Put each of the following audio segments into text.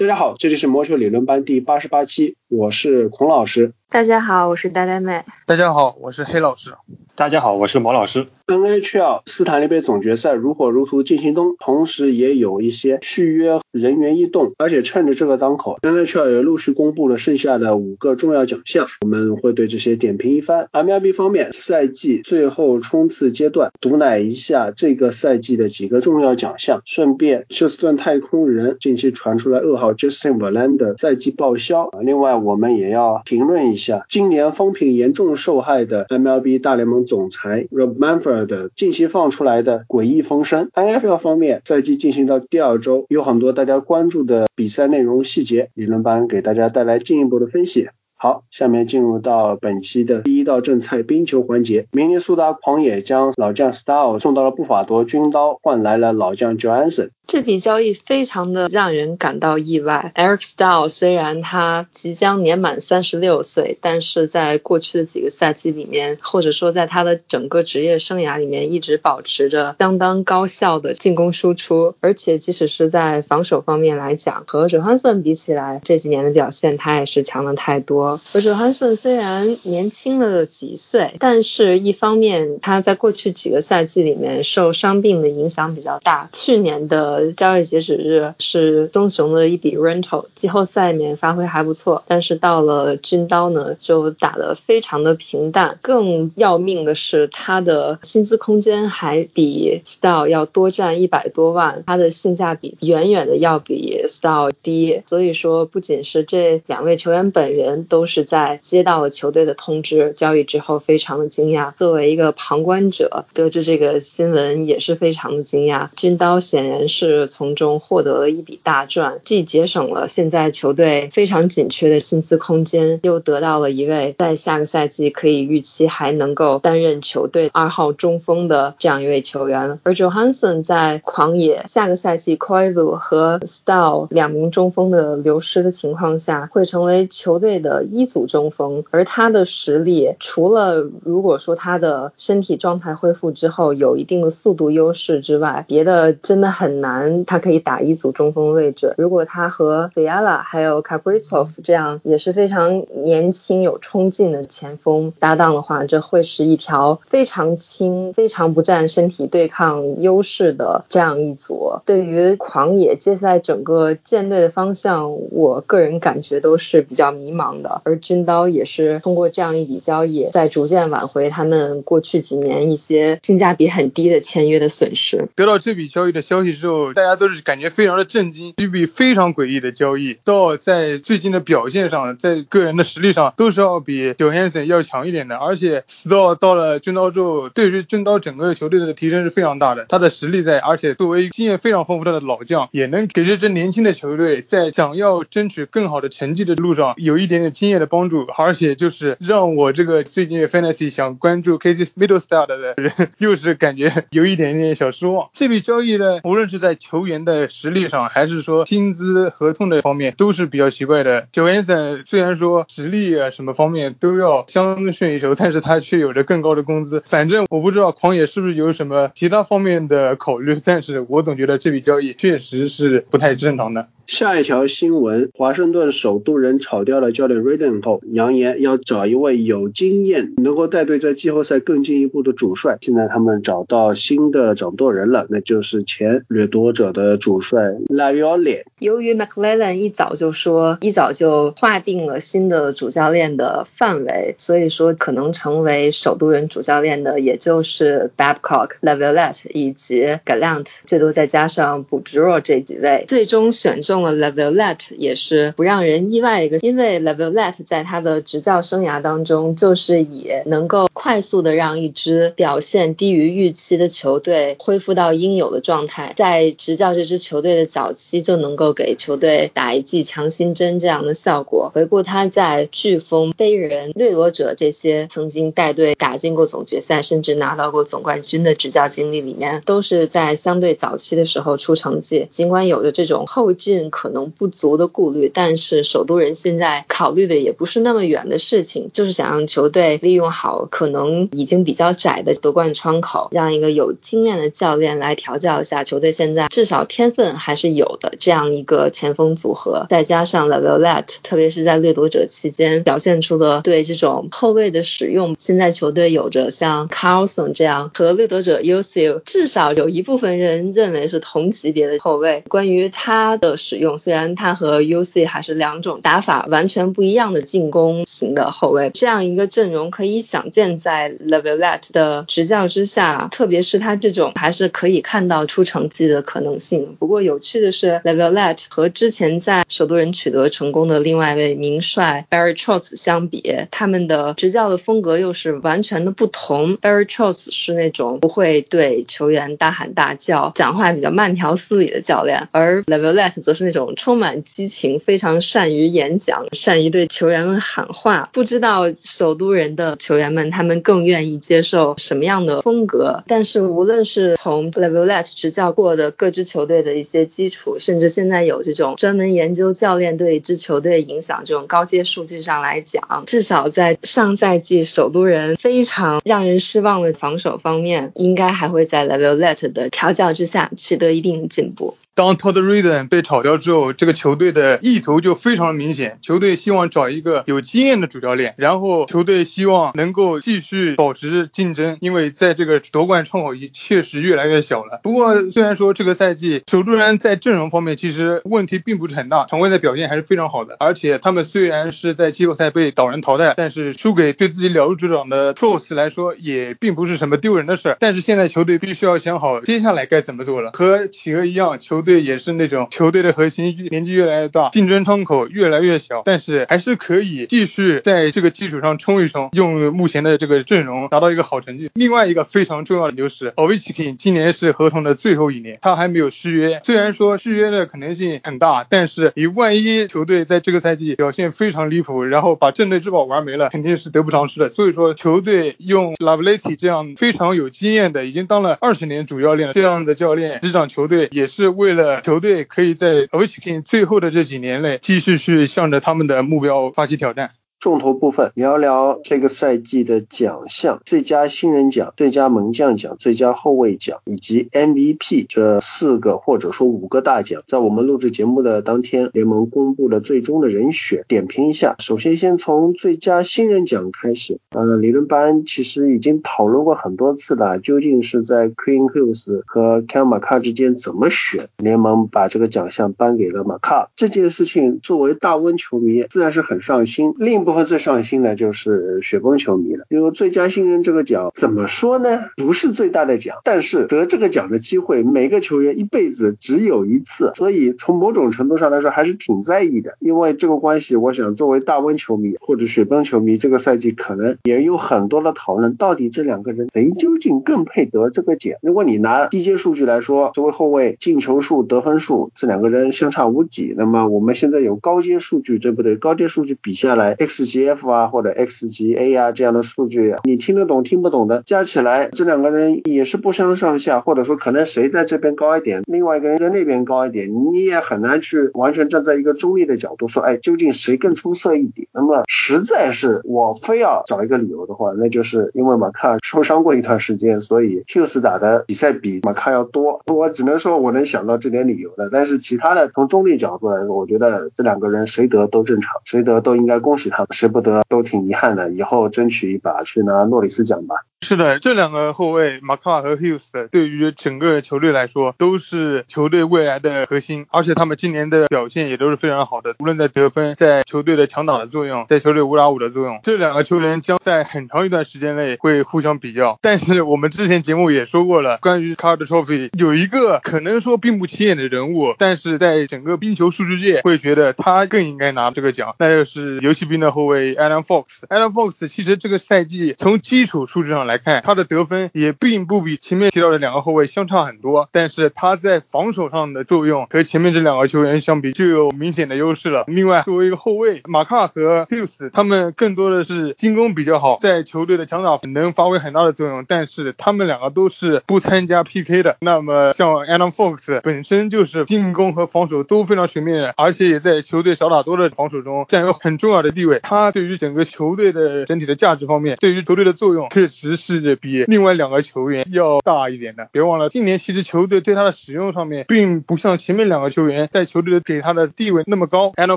大家好，这里是魔球理论班第八十八期，我是孔老师。大家好，我是呆呆妹。大家好，我是黑老师。大家好，我是毛老师。NHL 斯坦利杯总决赛如火如荼进行中，同时也有一些续约人员异动，而且趁着这个当口，NHL 也陆续公布了剩下的五个重要奖项，我们会对这些点评一番。MLB 方面，赛季最后冲刺阶段，毒奶一下这个赛季的几个重要奖项，顺便休斯顿太空人近期传出来噩耗，Justin Verlander 赛季报销。另外，我们也要评论一下今年风评严重受害的 MLB 大联盟总裁 Rob Manfred。的近期放出来的诡异风声，NFL 方面赛季进行到第二周，有很多大家关注的比赛内容细节，理论班给大家带来进一步的分析。好，下面进入到本期的第一道正菜冰球环节。明尼苏达狂野将老将 Style 送到了布法多军刀，换来了老将 Johnson。这笔交易非常的让人感到意外。Eric Style 虽然他即将年满三十六岁，但是在过去的几个赛季里面，或者说在他的整个职业生涯里面，一直保持着相当高效的进攻输出。而且即使是在防守方面来讲，和 Johnson 比起来，这几年的表现他也是强了太多。而 Johnson 虽然年轻了几岁，但是一方面他在过去几个赛季里面受伤病的影响比较大。去年的交易截止日是棕熊的一笔 rental，季后赛里面发挥还不错，但是到了军刀呢就打得非常的平淡。更要命的是他的薪资空间还比 Style 要多占一百多万，他的性价比远远的要比 Style 低。所以说，不仅是这两位球员本人都都是在接到了球队的通知交易之后非常的惊讶，作为一个旁观者得知这个新闻也是非常的惊讶。军刀显然是。从中获得了一笔大赚，既节省了现在球队非常紧缺的薪资空间，又得到了一位在下个赛季可以预期还能够担任球队二号中锋的这样一位球员。而 Johansson 在狂野下个赛季 coylu 和 Style 两名中锋的流失的情况下，会成为球队的一组中锋。而他的实力，除了如果说他的身体状态恢复之后有一定的速度优势之外，别的真的很难。他可以打一组中锋位置。如果他和 v i a l a 还有 k a p r i z o v 这样也是非常年轻有冲劲的前锋搭档的话，这会是一条非常轻、非常不占身体对抗优势的这样一组。对于狂野接下来整个舰队的方向，我个人感觉都是比较迷茫的。而军刀也是通过这样一笔交易，在逐渐挽回他们过去几年一些性价比很低的签约的损失。得到这笔交易的消息之后。大家都是感觉非常的震惊，一笔非常诡异的交易，到在最近的表现上，在个人的实力上都是要比 Johansson 要强一点的，而且到到了军刀之后，对于军刀整个球队的提升是非常大的，他的实力在，而且作为经验非常丰富的老将，也能给这支年轻的球队在想要争取更好的成绩的路上有一点点经验的帮助，而且就是让我这个最近 Fantasy 想关注 Casey Middlestad 的人，又是感觉有一点点小失望。这笔交易呢，无论是在球员的实力上，还是说薪资合同的方面，都是比较奇怪的。九元森虽然说实力啊什么方面都要相逊一筹，但是他却有着更高的工资。反正我不知道狂野是不是有什么其他方面的考虑，但是我总觉得这笔交易确实是不太正常的。下一条新闻，华盛顿首都人炒掉了教练 Reden 后，扬言要找一位有经验、能够带队在季后赛更进一步的主帅。现在他们找到新的掌舵人了，那就是前掠夺者的主帅 l a v i o l i。由于 McLellan 一早就说，一早就划定了新的主教练的范围，所以说可能成为首都人主教练的，也就是 Babcock、l a v i o l e t 以及 Gallant，最多再加上 b u d r o 这几位，最终选中了。Levelette 也是不让人意外一个，因为 Levelette 在他的执教生涯当中，就是以能够快速的让一支表现低于预期的球队恢复到应有的状态，在执教这支球队的早期就能够给球队打一剂强心针这样的效果。回顾他在飓风、飞人、掠夺者这些曾经带队打进过总决赛，甚至拿到过总冠军的执教经历里面，都是在相对早期的时候出成绩。尽管有着这种后劲。可能不足的顾虑，但是首都人现在考虑的也不是那么远的事情，就是想让球队利用好可能已经比较窄的夺冠窗口，让一个有经验的教练来调教一下球队。现在至少天分还是有的，这样一个前锋组合，再加上 Lavallette，特别是在掠夺者期间表现出的对这种后卫的使用，现在球队有着像 Carlson 这样和掠夺者 Usil 至少有一部分人认为是同级别的后卫。关于他的使用，用虽然他和 UC 还是两种打法完全不一样的进攻型的后卫，这样一个阵容可以想见，在 l e v e l e t 的执教之下，特别是他这种还是可以看到出成绩的可能性。不过有趣的是 l e v e l e t 和之前在首都人取得成功的另外一位名帅 Barry Trotz 相比，他们的执教的风格又是完全的不同。Barry Trotz 是那种不会对球员大喊大叫、讲话比较慢条斯理的教练，而 l e v e l e t 则是这种充满激情、非常善于演讲、善于对球员们喊话。不知道首都人的球员们他们更愿意接受什么样的风格？但是无论是从 levellet 执教过的各支球队的一些基础，甚至现在有这种专门研究教练对一支球队影响这种高阶数据上来讲，至少在上赛季首都人非常让人失望的防守方面，应该还会在 Levellet 的调教之下取得一定的进步。当 Todd Riden 被炒掉之后，这个球队的意图就非常明显。球队希望找一个有经验的主教练，然后球队希望能够继续保持竞争，因为在这个夺冠窗口确实越来越小了。不过，虽然说这个赛季首都人在阵容方面其实问题并不是很大，常规赛表现还是非常好的。而且他们虽然是在季后赛被岛人淘汰，但是输给对自己了如指掌的 t r o s 来说也并不是什么丢人的事儿。但是现在球队必须要想好接下来该怎么做了。和企鹅一样，球队。队也是那种球队的核心年纪越来越大，竞争窗口越来越小，但是还是可以继续在这个基础上冲一冲，用目前的这个阵容达到一个好成绩。另外一个非常重要的就是 o v i c h i k 今年是合同的最后一年，他还没有续约。虽然说续约的可能性很大，但是你万一球队在这个赛季表现非常离谱，然后把镇队之宝玩没了，肯定是得不偿失的。所以说，球队用 Lavallette 这样非常有经验的，已经当了二十年主教练这样的教练执掌球队，也是为了。球队可以在 o v i c h i k 最后的这几年内继续去向着他们的目标发起挑战。重头部分聊聊这个赛季的奖项：最佳新人奖、最佳门将奖、最佳后卫奖以及 MVP 这四个或者说五个大奖。在我们录制节目的当天，联盟公布了最终的人选，点评一下。首先，先从最佳新人奖开始。呃，理论班其实已经讨论过很多次了，究竟是在 Queen Hughes 和 Cal m a c a 之间怎么选？联盟把这个奖项颁给了 m a c a 这件事情，作为大温球迷，自然是很上心。另一部分最上心的就是雪崩球迷了，因为最佳新人这个奖怎么说呢？不是最大的奖，但是得这个奖的机会，每个球员一辈子只有一次，所以从某种程度上来说还是挺在意的。因为这个关系，我想作为大温球迷或者雪崩球迷，这个赛季可能也有很多的讨论，到底这两个人谁究竟更配得这个奖？如果你拿低阶数据来说，作为后卫进球数、得分数，这两个人相差无几。那么我们现在有高阶数据，对不对？高阶数据比下来，X。Xgf 啊或者 xga 啊这样的数据，你听得懂听不懂的，加起来这两个人也是不相上下，或者说可能谁在这边高一点，另外一个人在那边高一点，你也很难去完全站在一个中立的角度说，哎，究竟谁更出色一点？那么实在是我非要找一个理由的话，那就是因为马卡受伤过一段时间，所以 h u s 打的比赛比马卡要多。我只能说我能想到这点理由的，但是其他的从中立角度来说，我觉得这两个人谁得都正常，谁得都应该恭喜他们。谁不得都挺遗憾的，以后争取一把去拿诺里斯奖吧。是的，这两个后卫马卡和 Hughes 对于整个球队来说都是球队未来的核心，而且他们今年的表现也都是非常好的，无论在得分、在球队的强打的作用、在球队五打五的作用，这两个球员将在很长一段时间内会互相比较。但是我们之前节目也说过了，关于 Card Trophy 有一个可能说并不起眼的人物，但是在整个冰球数据界会觉得他更应该拿这个奖，那就是游骑兵的后后卫 Alan Fox。Alan Fox 其实这个赛季从基础数据上来。看，他的得分也并不比前面提到的两个后卫相差很多，但是他在防守上的作用和前面这两个球员相比就有明显的优势了。另外，作为一个后卫，马卡和 Hughes 他们更多的是进攻比较好，在球队的强打能发挥很大的作用，但是他们两个都是不参加 PK 的。那么像 Alan Fox 本身就是进攻和防守都非常全面，而且也在球队少打多的防守中占有很重要的地位。他对于整个球队的整体的价值方面，对于球队的作用确实是比另外两个球员要大一点的。别忘了，今年其实球队对他的使用上面，并不像前面两个球员在球队的给他的地位那么高。Adam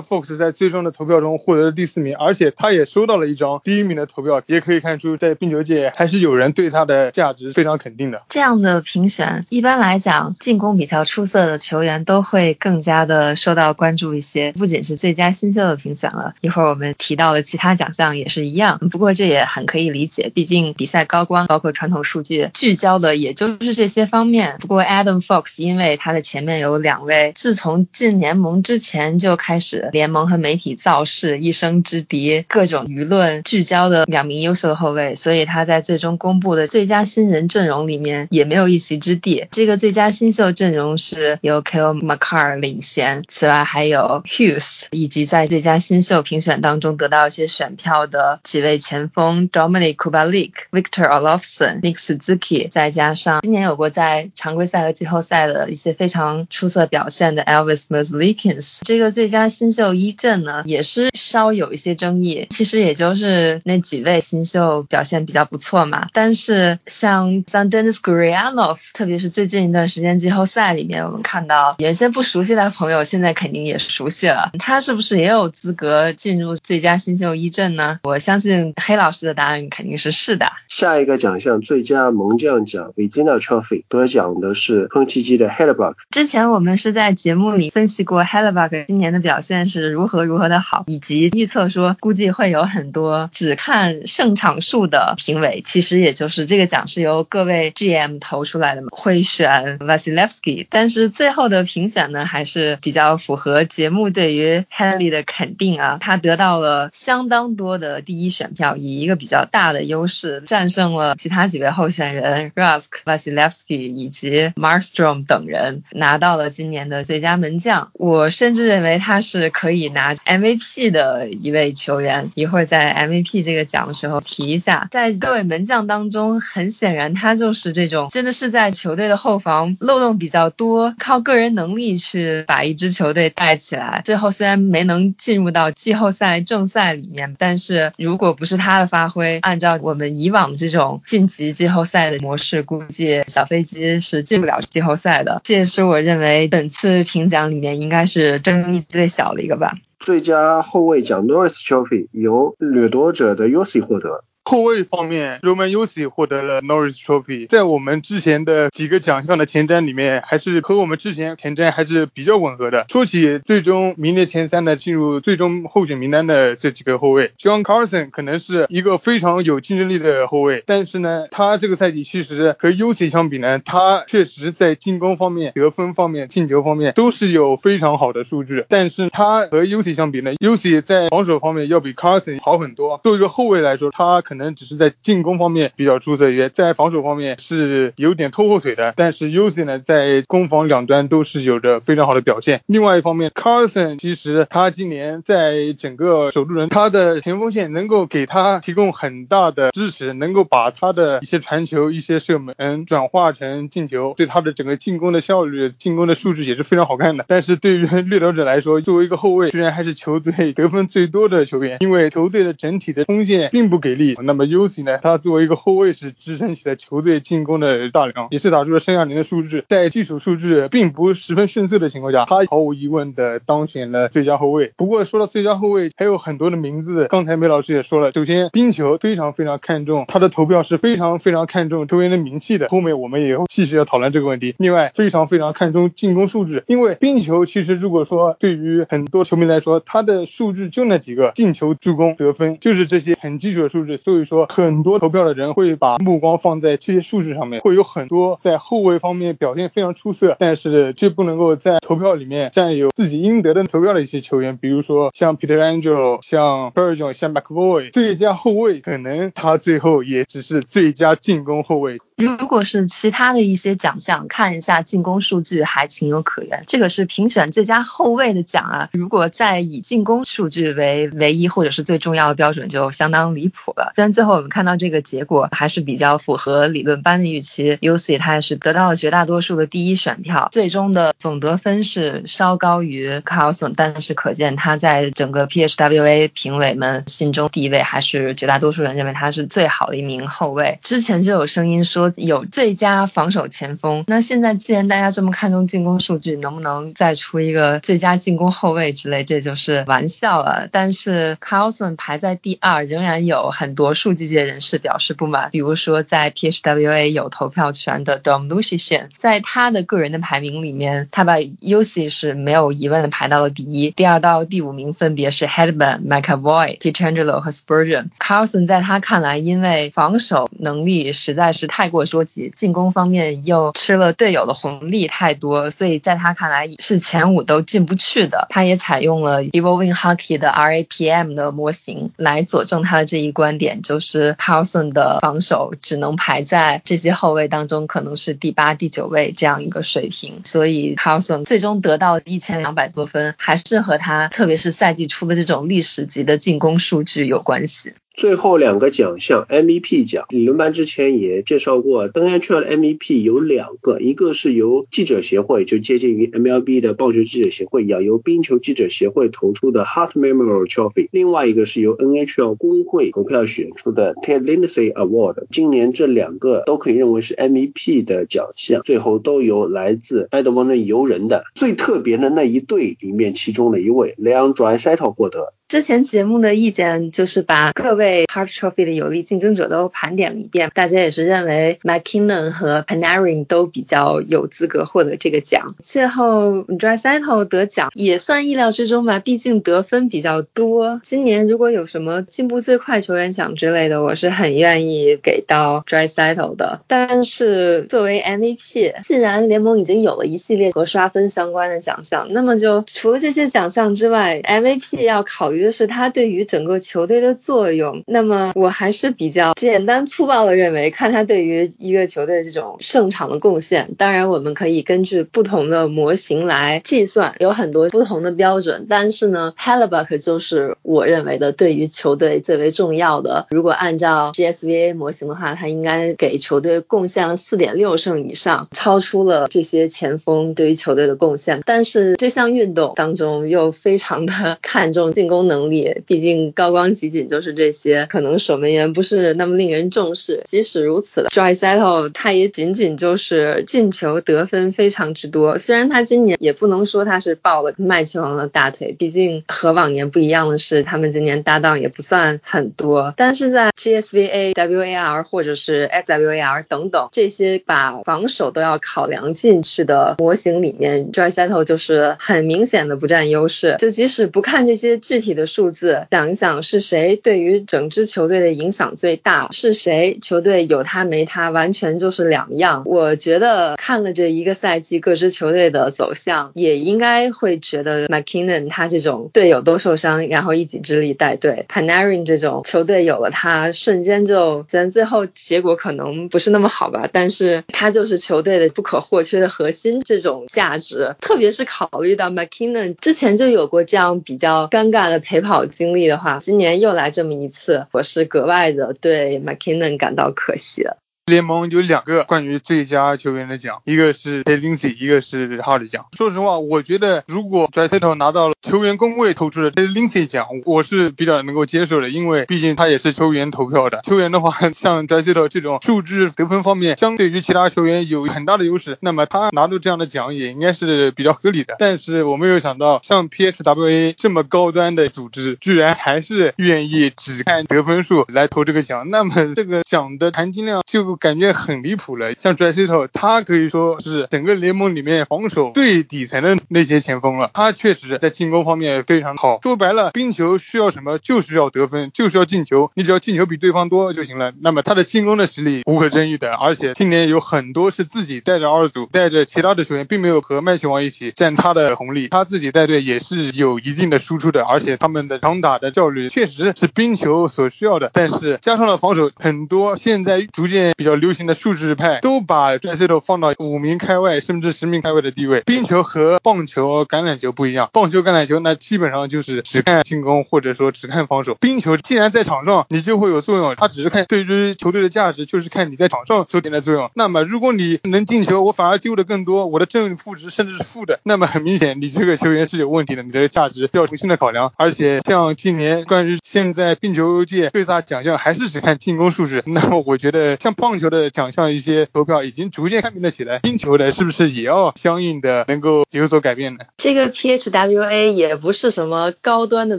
Fox 在最终的投票中获得了第四名，而且他也收到了一张第一名的投票，也可以看出在冰球界还是有人对他的价值非常肯定的。这样的评选，一般来讲，进攻比较出色的球员都会更加的受到关注一些。不仅是最佳新秀的评选了，一会儿我们提到的其他奖项也是一样。不过这也很可以理解，毕竟比赛高光包括传统数据聚焦的也就是这些方面。不过 Adam Fox 因为他的前面有两位自从进联盟之前就开始联盟和媒体造势一生之敌，各种舆论聚焦的两名优秀的后卫，所以他在最终公布的最佳新人阵容里面也没有一席之地。这个最佳新秀阵容是由 Kyle McCarr 领衔，此外还有 Hughes 以及在最佳新秀评选当中得到到一些选票的几位前锋 Dominic Kubalik、Victor Olofsson、Nick Suzuki，再加上今年有过在常规赛和季后赛的一些非常出色表现的 Elvis Merzlikins。这个最佳新秀一阵呢，也是稍有一些争议。其实也就是那几位新秀表现比较不错嘛，但是像像 Dennis g r i a n o v 特别是最近一段时间季后赛里面，我们看到原先不熟悉的朋友，现在肯定也熟悉了。他是不是也有资格进入最佳新秀一阵呢？我相信黑老师的答案肯定是是的。下一个奖项最佳门将奖 v i g i n a Trophy 得奖的是喷气机的 Hellebuck。之前我们是在节目里分析过 Hellebuck 今年的表现是如何如何的好，以及预测说估计会有很多只看胜场数的评委，其实也就是这个奖是由各位 GM 投出来的嘛，会选 Vasilevsky，但是最后的评选呢还是比较符合节目对于 Henley 的肯定啊，他得到了相当多的第一选票，以一个比较大的优势战胜了其他几位候选人 Rusk、Vasilievsky 以及 Marstrom 等人，拿到了今年的最佳门将。我甚至认为他是可以拿 MVP 的一位球员，一会儿在 MVP 这个奖的时候提一下。在各位门将当中，很显然他就是这种真的是在球队的后防漏洞比较多，靠个人能力去把一支球队带起来。最后虽然没能进入到季后赛正赛赛里面，但是如果不是他的发挥，按照我们以往这种晋级季后赛的模式，估计小飞机是进不了季后赛的。这也是我认为本次评奖里面应该是争议最小的一个吧。最佳后卫奖 Norris Trophy 由掠夺者的 Yossi 获得。后卫方面，Roman Yossi 获得了 Norris Trophy，在我们之前的几个奖项的前瞻里面，还是和我们之前前瞻还是比较吻合的。说起最终名列前三的进入最终候选名单的这几个后卫，John Carson 可能是一个非常有竞争力的后卫，但是呢，他这个赛季其实和 Yossi 相比呢，他确实在进攻方面、得分方面、进球方面都是有非常好的数据，但是他和 Yossi 相比呢，Yossi 在防守方面要比 Carson 好很多。作为一个后卫来说，他可可能只是在进攻方面比较出色，也在防守方面是有点拖后腿的。但是 Uzi 呢，在攻防两端都是有着非常好的表现。另外一方面，Carson 其实他今年在整个首轮，他的前锋线能够给他提供很大的支持，能够把他的一些传球、一些射门转化成进球，对他的整个进攻的效率、进攻的数据也是非常好看的。但是对于掠夺者来说，作为一个后卫，居然还是球队得分最多的球员，因为球队的整体的锋线并不给力。那么 Uzi 呢？他作为一个后卫是支撑起了球队进攻的大梁，也是打出了生涯年的数据。在技术数据并不十分逊色的情况下，他毫无疑问的当选了最佳后卫。不过说到最佳后卫，还有很多的名字。刚才梅老师也说了，首先冰球非常非常看重他的投票是非常非常看重球员的名气的。后面我们也继续要讨论这个问题。另外非常非常看重进攻数据，因为冰球其实如果说对于很多球迷来说，他的数据就那几个：进球、助攻、得分，就是这些很基础的数据。所所以说很多投票的人会把目光放在这些数据上面，会有很多在后卫方面表现非常出色，但是却不能够在投票里面占有自己应得的投票的一些球员，比如说像 Peter Angel、像 p e r j o n 像 McVoy，最佳后卫可能他最后也只是最佳进攻后卫。如果是其他的一些奖项，看一下进攻数据还情有可原。这个是评选最佳后卫的奖啊，如果再以进攻数据为唯一或者是最重要的标准，就相当离谱了。但最后我们看到这个结果还是比较符合理论班的预期，UC 他也是得到了绝大多数的第一选票，最终的总得分是稍高于 Carlson，但是可见他在整个 PHWA 评委们心中地位还是绝大多数人认为他是最好的一名后卫。之前就有声音说。有最佳防守前锋，那现在既然大家这么看重进攻数据，能不能再出一个最佳进攻后卫之类？这就是玩笑了。但是 Carlson 排在第二，仍然有很多数据界人士表示不满。比如说，在 PHWA 有投票权的 Dom Lucian，在他的个人的排名里面，他把 UC 是没有疑问的排到了第一，第二到第五名分别是 Headman、McAvoy、Pietrangelo 和 Spurgeon。Carlson 在他看来，因为防守能力实在是太。过捉急进攻方面又吃了队友的红利太多，所以在他看来是前五都进不去的。他也采用了 Evolving Hockey 的 RAPM 的模型来佐证他的这一观点，就是 Carson 的防守只能排在这些后卫当中，可能是第八、第九位这样一个水平。所以 Carson 最终得到一千两百多分，还是和他特别是赛季初的这种历史级的进攻数据有关系。最后两个奖项，MVP 奖，理论班之前也介绍过，NHL 的 MVP 有两个，一个是由记者协会，就接近于 MLB 的棒球记者协会一样，由冰球记者协会投出的 Heart Memorial Trophy，另外一个是由 NHL 工会投票选出的 Ted Lindsay Award。今年这两个都可以认为是 MVP 的奖项，最后都由来自爱德蒙顿游人的最特别的那一队里面其中的一位 Leon Draisaitl 获得。之前节目的意见就是把各位 Hart Trophy 的有力竞争者都盘点了一遍，大家也是认为 McKinnon 和 Panarin 都比较有资格获得这个奖。最后 Draisaitl 得奖也算意料之中吧，毕竟得分比较多。今年如果有什么进步最快球员奖之类的，我是很愿意给到 Draisaitl 的。但是作为 MVP，既然联盟已经有了一系列和刷分相关的奖项，那么就除了这些奖项之外，MVP 要考虑。就是他对于整个球队的作用，那么我还是比较简单粗暴的认为，看他对于一个球队这种胜场的贡献。当然，我们可以根据不同的模型来计算，有很多不同的标准。但是呢 h e l l e b u c k 就是我认为的对于球队最为重要的。如果按照 GSVA 模型的话，他应该给球队贡献了四点六胜以上，超出了这些前锋对于球队的贡献。但是这项运动当中又非常的 看重进攻能。力，毕竟高光集锦就是这些，可能守门员不是那么令人重视。即使如此，Draisaitl 他也仅仅就是进球得分非常之多。虽然他今年也不能说他是抱了麦奇王的大腿，毕竟和往年不一样的是，他们今年搭档也不算很多。但是在 GSVA、WAR 或者是 XWAR 等等这些把防守都要考量进去的模型里面，Drysettle 就是很明显的不占优势。就即使不看这些具体的。数字想一想是谁对于整支球队的影响最大？是谁球队有他没他完全就是两样。我觉得看了这一个赛季各支球队的走向，也应该会觉得 McKinnon 他这种队友都受伤，然后一己之力带队；Panarin 这种球队有了他，瞬间就虽然最后结果可能不是那么好吧，但是他就是球队的不可或缺的核心这种价值。特别是考虑到 McKinnon 之前就有过这样比较尴尬的。陪跑经历的话，今年又来这么一次，我是格外的对 McKinnon 感到可惜。联盟有两个关于最佳球员的奖，一个是 a linsey 一个是 Hart 奖。说实话，我觉得如果 Dreisaitl 拿到了球员工会投出的 a linsey 奖，我是比较能够接受的，因为毕竟他也是球员投票的。球员的话，像 Dreisaitl 这种数据得分方面相对于其他球员有很大的优势，那么他拿到这样的奖也应该是比较合理的。但是我没有想到，像 PSWA 这么高端的组织，居然还是愿意只看得分数来投这个奖，那么这个奖的含金量就。感觉很离谱了。像 Dresito 他可以说是整个联盟里面防守最底层的那些前锋了。他确实在进攻方面非常好。说白了，冰球需要什么？就是要得分，就是要进球。你只要进球比对方多就行了。那么他的进攻的实力无可争议的，而且今年有很多是自己带着二组，带着其他的球员，并没有和麦球王一起占他的红利。他自己带队也是有一定的输出的，而且他们的长打的效率确实是冰球所需要的。但是加上了防守，很多现在逐渐比较流行的数值派都把 d r e s s 放到五名开外甚至十名开外的地位。冰球和棒球、橄榄球不一样，棒球、橄榄球那基本上就是只看进攻或者说只看防守。冰球既然在场上，你就会有作用，它只是看对于球队的价值，就是看你在场上所点的作用。那么如果你能进球，我反而丢的更多，我的正负值甚至是负的，那么很明显你这个球员是有问题的，你的价值需要重新的考量。而且像今年关于现在冰球界最大奖项还是只看进攻数值，那么我觉得像棒棒球的奖项一些投票已经逐渐开明了起来，冰球的是不是也要相应的能够有所改变呢？这个 PHWA 也不是什么高端的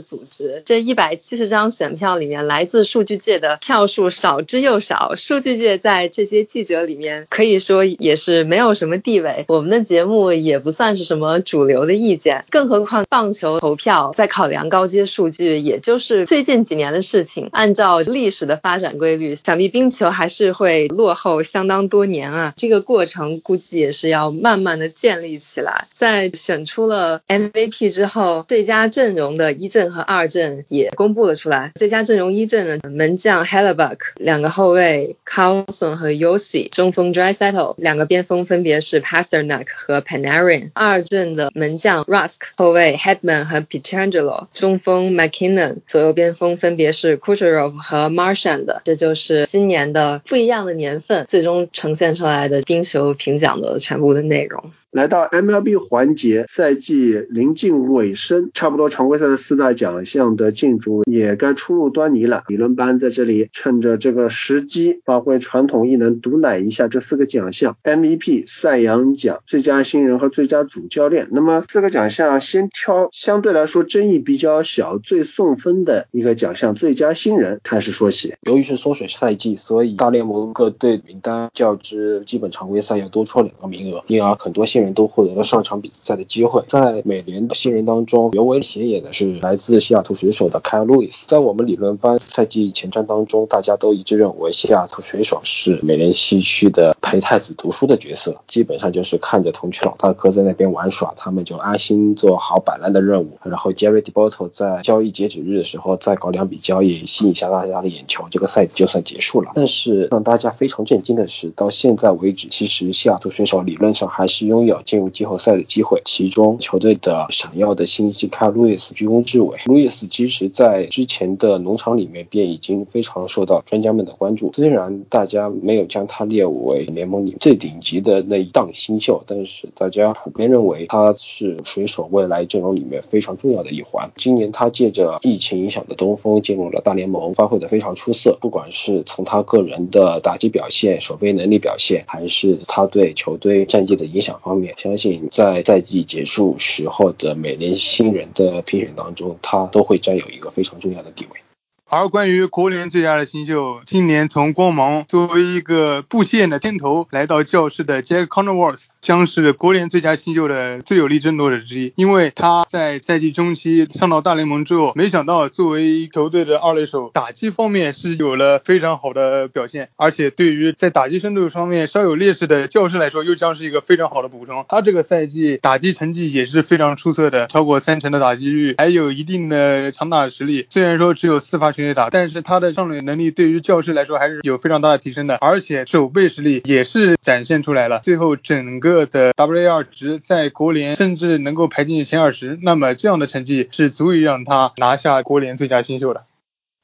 组织，这一百七十张选票里面，来自数据界的票数少之又少，数据界在这些记者里面可以说也是没有什么地位。我们的节目也不算是什么主流的意见，更何况棒球投票在考量高阶数据，也就是最近几年的事情。按照历史的发展规律，想必冰球还是会落后相当多年啊。这个过程估计也是要慢慢的建立起来。在选出了 MVP 之后，最佳阵容的一阵和二阵也公布了出来。最佳阵容一阵的门将 Hellebuck，两个后卫 Carlson 和 Yossi，中锋 Drysettle，两个边锋分别是 Pasternak 和 Panarin。二阵的门将 Rusk，后卫 Headman 和 Pietrangelo，中锋 McKinnon，左右边锋分别是 Kucherov 和 Marchand。这就是今年的不一样的年份，最终呈现出来的冰球评奖的全部的内容。来到 MLB 环节，赛季临近尾声，差不多常规赛的四大奖项的竞逐也该初露端倪了。理论班在这里趁着这个时机，发挥传统异能，毒奶一下这四个奖项：MVP、赛扬奖、最佳新人和最佳主教练。那么四个奖项，先挑相对来说争议比较小、最送分的一个奖项——最佳新人开始说起。由于是缩水赛季，所以大联盟各队名单较之基本常规赛要多出两个名额，因而很多新人。都获得了上场比赛的机会。在美联的新人当中，尤为显眼的是来自西雅图水手的凯尔·路易斯。在我们理论班赛季前瞻当中，大家都一致认为西雅图水手是美联西区的陪太子读书的角色，基本上就是看着同区老大哥在那边玩耍，他们就安心做好摆烂的任务。然后 Jerry d e b o t o 在交易截止日的时候再搞两笔交易，吸引一下大家的眼球，这个赛季就算结束了。但是让大家非常震惊的是，到现在为止，其实西雅图水手理论上还是拥有。进入季后赛的机会，其中球队的闪耀的新星卡路易斯居功至伟。路易斯其实在之前的农场里面便已经非常受到专家们的关注，虽然大家没有将他列为联盟里最顶级的那一档新秀，但是大家普遍认为他是水手未来阵容里面非常重要的一环。今年他借着疫情影响的东风进入了大联盟，发挥的非常出色，不管是从他个人的打击表现、守备能力表现，还是他对球队战绩的影响方。相信在赛季结束时候的每年新人的评选当中，他都会占有一个非常重要的地位。而关于国联最佳的新秀，今年从光芒作为一个布线的天头来到教室的 Jack Connerworth，将是国联最佳新秀的最有力争夺者之一。因为他在赛季中期上到大联盟之后，没想到作为球队的二垒手，打击方面是有了非常好的表现，而且对于在打击深度方面稍有劣势的教室来说，又将是一个非常好的补充。他这个赛季打击成绩也是非常出色的，超过三成的打击率，还有一定的长打实力。虽然说只有四发。全垒打，但是他的上垒能力对于教师来说还是有非常大的提升的，而且守备实力也是展现出来了。最后整个的 WAR 值在国联甚至能够排进前二十，那么这样的成绩是足以让他拿下国联最佳新秀的。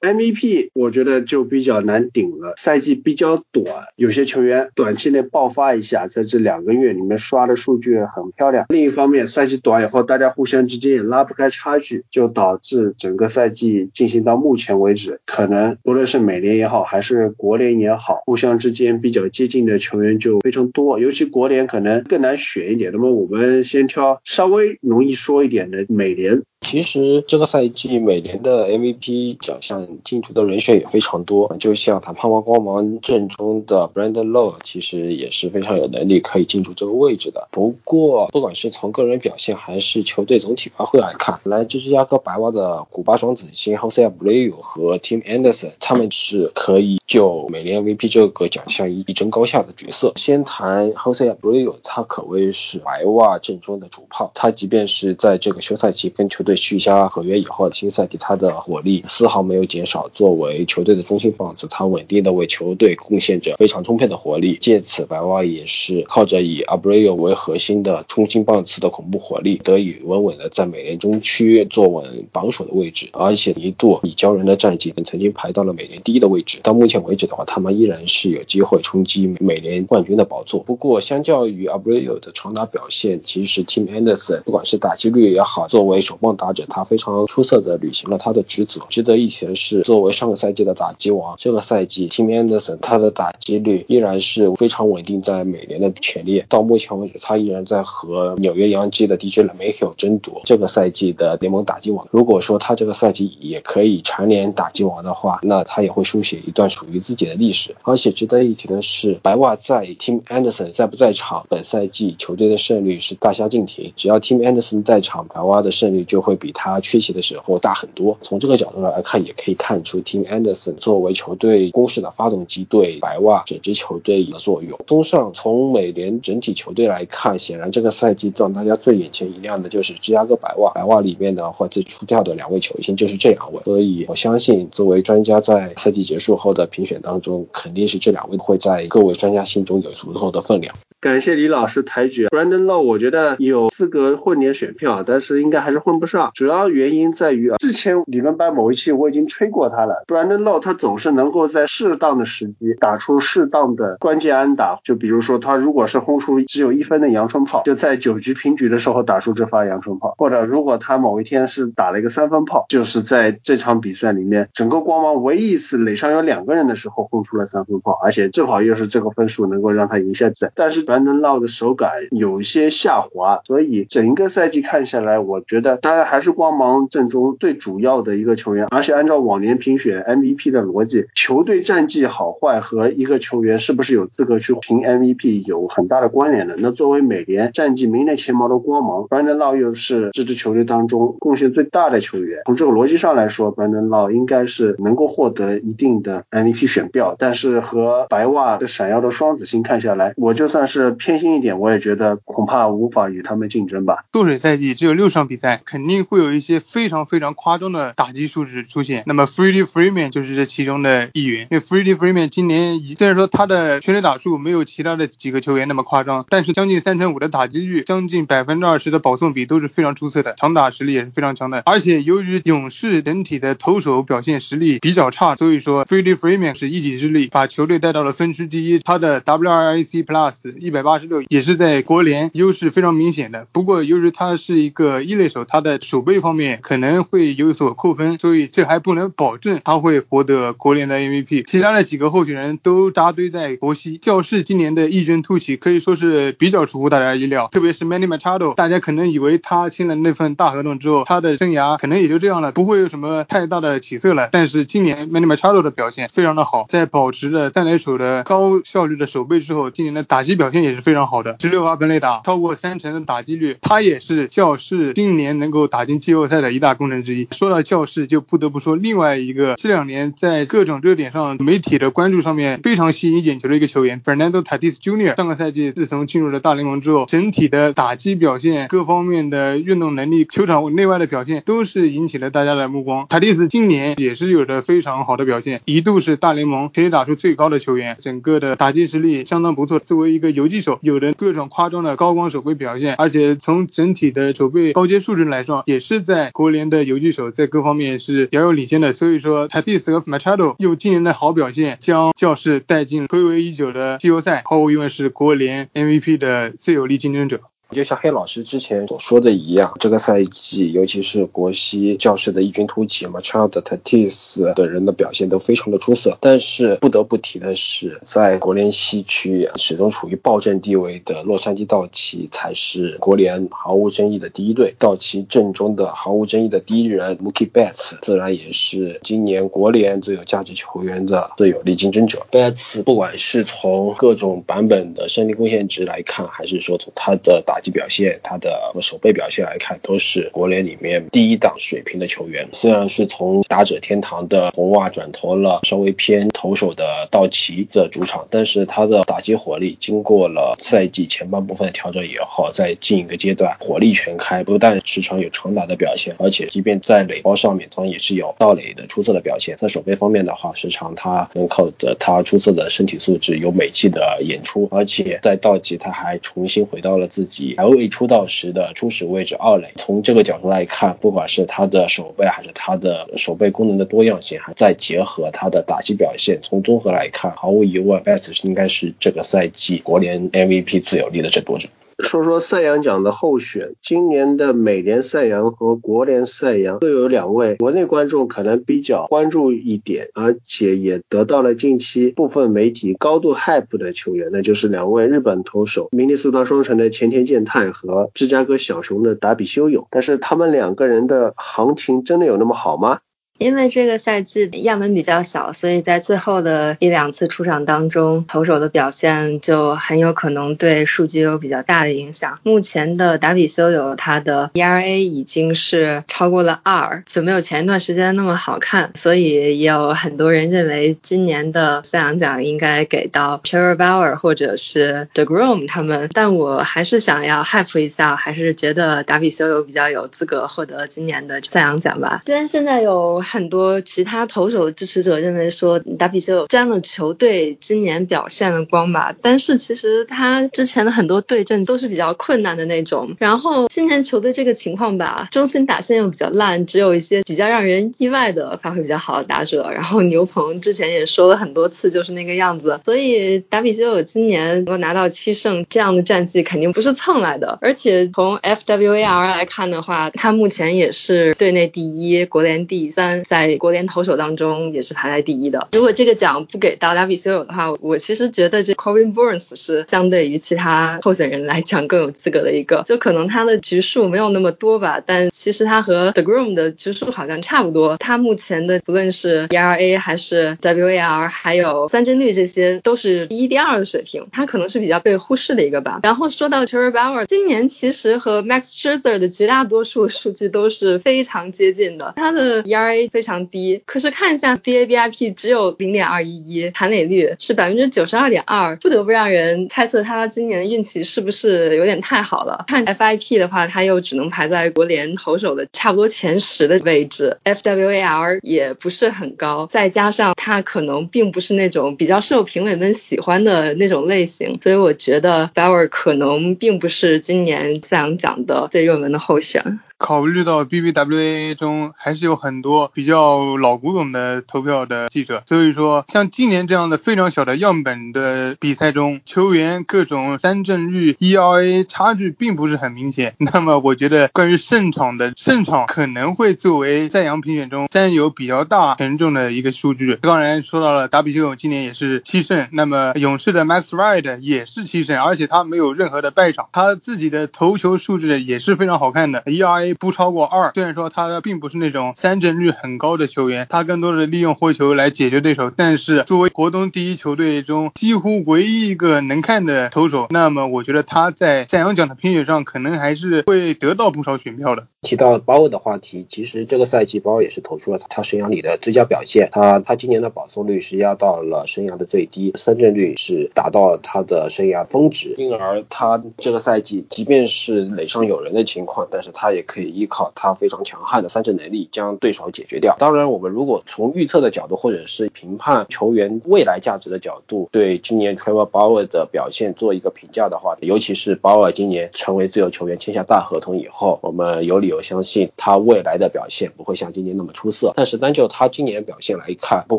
MVP 我觉得就比较难顶了，赛季比较短，有些球员短期内爆发一下，在这两个月里面刷的数据很漂亮。另一方面，赛季短以后，大家互相之间也拉不开差距，就导致整个赛季进行到目前为止，可能无论是美联也好，还是国联也好，互相之间比较接近的球员就非常多，尤其国联可能更难选一点。那么我们先挑稍微容易说一点的美联。其实这个赛季每年的 MVP 奖项竞逐的人选也非常多，就像坦帕湾光芒阵中的 Brandon Lowe，其实也是非常有能力可以进入这个位置的。不过，不管是从个人表现还是球队总体发挥来看，来自芝加哥白袜的古巴双子星 Jose Abreu 和 Tim Anderson，他们是可以就每年 MVP 这个奖项一争高下的角色。先谈 Jose Abreu，他可谓是白袜阵中的主炮，他即便是在这个休赛期跟球队续下合约以后，新赛季他的火力丝毫没有减少。作为球队的中心棒子，他稳定的为球队贡献着非常充沛的活力。借此，白袜也是靠着以 Abreu 为核心的中心棒次的恐怖火力，得以稳稳的在美联中区坐稳榜首的位置。而且一度以骄人的战绩，曾经排到了美联第一的位置。到目前为止的话，他们依然是有机会冲击美联冠军的宝座。不过，相较于 Abreu 的长打表现，其实 Tim Anderson 不管是打击率也好，作为首棒打者，他非常出色的履行了他的职责。值得一提的是，作为上个赛季的打击王，这个赛季 Tim Anderson 他的打击率依然是非常稳定在每年的前列。到目前为止，他依然在和纽约洋基的 DJ LeMahieu 争夺这个赛季的联盟打击王。如果说他这个赛季也可以蝉联打击王的话，那他也会书写一段属于自己的历史。而且值得一提的是，白袜在 Tim Anderson 在不在场，本赛季球队的胜率是大相径庭。只要 Tim Anderson 在场，白袜的胜率就会会比他缺席的时候大很多。从这个角度来看，也可以看出 Tim Anderson 作为球队攻势的发动机对白袜整支球队的作用。综上，从美联整体球队来看，显然这个赛季让大家最眼前一亮的就是芝加哥白袜。白袜里面的话最出挑的两位球星就是这两位，所以我相信作为专家在赛季结束后的评选当中，肯定是这两位会在各位专家心中有足够的分量。感谢李老师抬举 Brandon Low，我觉得有资格混点选票，但是应该还是混不上。主要原因在于啊，之前理论班某一期我已经吹过他了。Brandon Low 他总是能够在适当的时机打出适当的关键安打，就比如说他如果是轰出只有一分的阳春炮，就在九局平局的时候打出这发阳春炮；或者如果他某一天是打了一个三分炮，就是在这场比赛里面整个光芒唯一一次垒上有两个人的时候轰出了三分炮，而且正好又是这个分数能够让他赢下子。但是 Brandon Low 的手感有一些下滑，所以整一个赛季看下来，我觉得当然还是光芒阵中最主要的一个球员。而且按照往年评选 MVP 的逻辑，球队战绩好坏和一个球员是不是有资格去评 MVP 有很大的关联的。那作为美联战绩名列前茅的光芒，Brandon Lowe 又是这支球队当中贡献最大的球员。从这个逻辑上来说，Brandon Lowe 应该是能够获得一定的 MVP 选票。但是和白袜的闪耀的双子星看下来，我就算是偏。心一点，我也觉得恐怕无法与他们竞争吧。缩水赛季只有六场比赛，肯定会有一些非常非常夸张的打击数值出现。那么 Freddie Freeman 就是这其中的一员。因为 Freddie Freeman 今年虽然说他的全垒打数没有其他的几个球员那么夸张，但是将近三成五的打击率，将近百分之二十的保送比都是非常出色的，长打实力也是非常强的。而且由于勇士整体的投手表现实力比较差，所以说 Freddie Freeman 是一己之力把球队带到了分区第一。他的 WRC Plus 一百八十六。也是在国联优势非常明显的，不过由于他是一个一垒手，他的守备方面可能会有所扣分，所以这还不能保证他会获得国联的 MVP。其他的几个候选人都扎堆在国西，教士今年的异军突起可以说是比较出乎大家意料，特别是 Manny Machado，大家可能以为他签了那份大合同之后，他的生涯可能也就这样了，不会有什么太大的起色了。但是今年 Manny Machado 的表现非常的好，在保持着三垒手的高效率的守备之后，今年的打击表现也是非常。好的，十六发本垒打，超过三成的打击率，他也是教士今年能够打进季后赛的一大功臣之一。说到教士，就不得不说另外一个这两年在各种热点上媒体的关注上面非常吸引眼球的一个球员，Fernando Tatis Jr. 上个赛季自从进入了大联盟之后，整体的打击表现、各方面的运动能力、球场内外的表现都是引起了大家的目光。塔蒂斯今年也是有着非常好的表现，一度是大联盟全垒打数最高的球员，整个的打击实力相当不错。作为一个游击手，有着各种夸张的高光守备表现，而且从整体的守备高阶数值来说，也是在国联的游击手在各方面是遥遥领先的。所以说，Tatis 和 Machado 用今年的好表现，将教室带进暌违已久的季后赛，毫无疑问是国联 MVP 的最有力竞争者。就像黑老师之前所说的一样，这个赛季尤其是国西教室的异军突起嘛，Child、Tatis 等人的表现都非常的出色。但是不得不提的是，在国联西区始终处于暴政地位的洛杉矶道奇才是国联毫无争议的第一队。道奇阵中的毫无争议的第一人 Mookie Betts 自然也是今年国联最有价值球员的最有力竞争者。Betts 不管是从各种版本的胜利贡献值来看，还是说从他的打击表现、他的守备表现来看，都是国联里面第一档水平的球员。虽然是从打者天堂的红袜转投了稍微偏投手的道奇的主场，但是他的打击火力经过了赛季前半部分的调整以后，在近一个阶段火力全开，不但时常有长打的表现，而且即便在垒包上面，他也是有盗垒的出色的表现。在守备方面的话，时常他能靠着他出色的身体素质，有美气的演出，而且在道奇他还重新回到了自己 L A 出道时的初始位置二垒。从这个角度来看，不管是他的手背还是他的手背功能的多样性，还再结合他的打击表现，从综合来看，毫无疑问，Betts 应该是这个赛季国联 MVP 最有力的争夺者。说说赛扬奖的候选，今年的美联赛扬和国联赛扬都有两位国内观众可能比较关注一点，而且也得到了近期部分媒体高度 hype 的球员，那就是两位日本投手，明尼苏达双城的前田健太和芝加哥小熊的达比修有。但是他们两个人的行情真的有那么好吗？因为这个赛季样本比较小，所以在最后的一两次出场当中，投手的表现就很有可能对数据有比较大的影响。目前的达比修有他的 ERA 已经是超过了二，就没有前一段时间那么好看，所以也有很多人认为今年的赛扬奖应该给到 Trevor Bauer 或者是 Degrom 他们。但我还是想要 hype 一下，还是觉得达比修有比较有资格获得今年的赛扬奖吧。虽然现在有。很多其他投手的支持者认为说达比修沾了球队今年表现的光吧，但是其实他之前的很多对阵都是比较困难的那种。然后今年球队这个情况吧，中心打线又比较烂，只有一些比较让人意外的发挥比较好的打者。然后牛棚之前也说了很多次就是那个样子，所以达比修有今年能够拿到七胜这样的战绩肯定不是蹭来的。而且从 FWAR 来看的话，他目前也是队内第一，国联第三。在国联投手当中也是排在第一的。如果这个奖不给到达比修有的话，我其实觉得这 Corbin Burns 是相对于其他候选人来讲更有资格的一个。就可能他的局数没有那么多吧，但其实他和 Degrom 的局数好像差不多。他目前的不论是 ERA 还是 WAR，还有三振率这些都是第一、第二的水平。他可能是比较被忽视的一个吧。然后说到 Cherry Bauer，今年其实和 Max Scherzer 的绝大多数数据都是非常接近的。他的 ERA 非常低，可是看一下 BABIP 只有零点二一一，残垒率是百分之九十二点二，不得不让人猜测他今年的运气是不是有点太好了。看 FIP 的话，他又只能排在国联投手的差不多前十的位置，FWAR 也不是很高，再加上他可能并不是那种比较受评委们喜欢的那种类型，所以我觉得 Bauer 可能并不是今年赛扬奖的最热门的候选。考虑到 BBWA 中还是有很多比较老古董的投票的记者，所以说像今年这样的非常小的样本的比赛中，球员各种三振率、ERA 差距并不是很明显。那么我觉得关于胜场的胜场可能会作为赛扬评选中占有比较大权重的一个数据。当然说到了达比修有今年也是七胜，那么勇士的 Max Ride 也是七胜，而且他没有任何的败场，他自己的投球数据也是非常好看的，ERA。不超过二，虽然说他并不是那种三振率很高的球员，他更多的利用挥球来解决对手。但是作为国东第一球队中几乎唯一一个能看的投手，那么我觉得他在赛扬奖的评选上可能还是会得到不少选票的。提到鲍尔的话题，其实这个赛季鲍尔也是投出了他生涯里的最佳表现。他他今年的保送率是压到了生涯的最低，三振率是达到了他的生涯峰值，因而他这个赛季即便是垒上有人的情况，但是他也可以。依靠他非常强悍的三振能力将对手解决掉。当然，我们如果从预测的角度或者是评判球员未来价值的角度，对今年 Trevor Bauer 的表现做一个评价的话，尤其是 Bauer 今年成为自由球员签下大合同以后，我们有理由相信他未来的表现不会像今年那么出色。但是单就他今年表现来看，不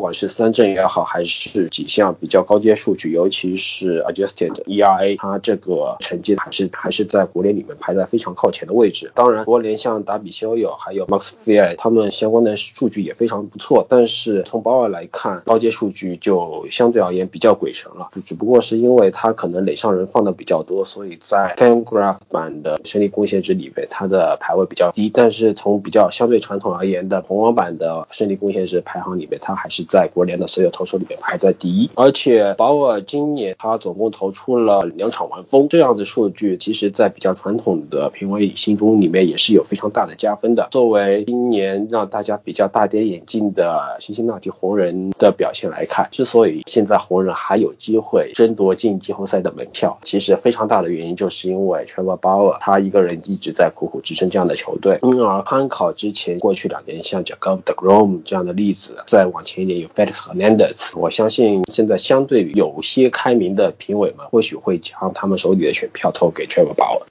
管是三振也好，还是几项比较高阶数据，尤其是 Adjusted ERA，他这个成绩还是还是在国联里面排在非常靠前的位置。当然，国连像达比修有还有 Max f i 他们相关的数据也非常不错。但是从鲍尔来看，高阶数据就相对而言比较鬼神了。只不过是因为他可能垒上人放的比较多，所以在 FanGraph 版的胜利贡献值里面，他的排位比较低。但是从比较相对传统而言的红网版的胜利贡献值排行里面，他还是在国联的所有投手里面排在第一。而且鲍尔今年他总共投出了两场完封，这样的数据，其实在比较传统的评委心中里面也是有非常大的加分的。作为今年让大家比较大跌眼镜的辛辛那提红人的表现来看，之所以现在红人还有机会争夺进季后赛的门票，其实非常大的原因就是因为 Trevor Bauer 他一个人一直在苦苦支撑这样的球队，因而参考之前过去两年像 Jacob Degrom 这样的例子，再往前一点有 Felix Hernandez，我相信现在相对于有些开明的评委们或许会将他们手里的选票投给 Trevor Bauer。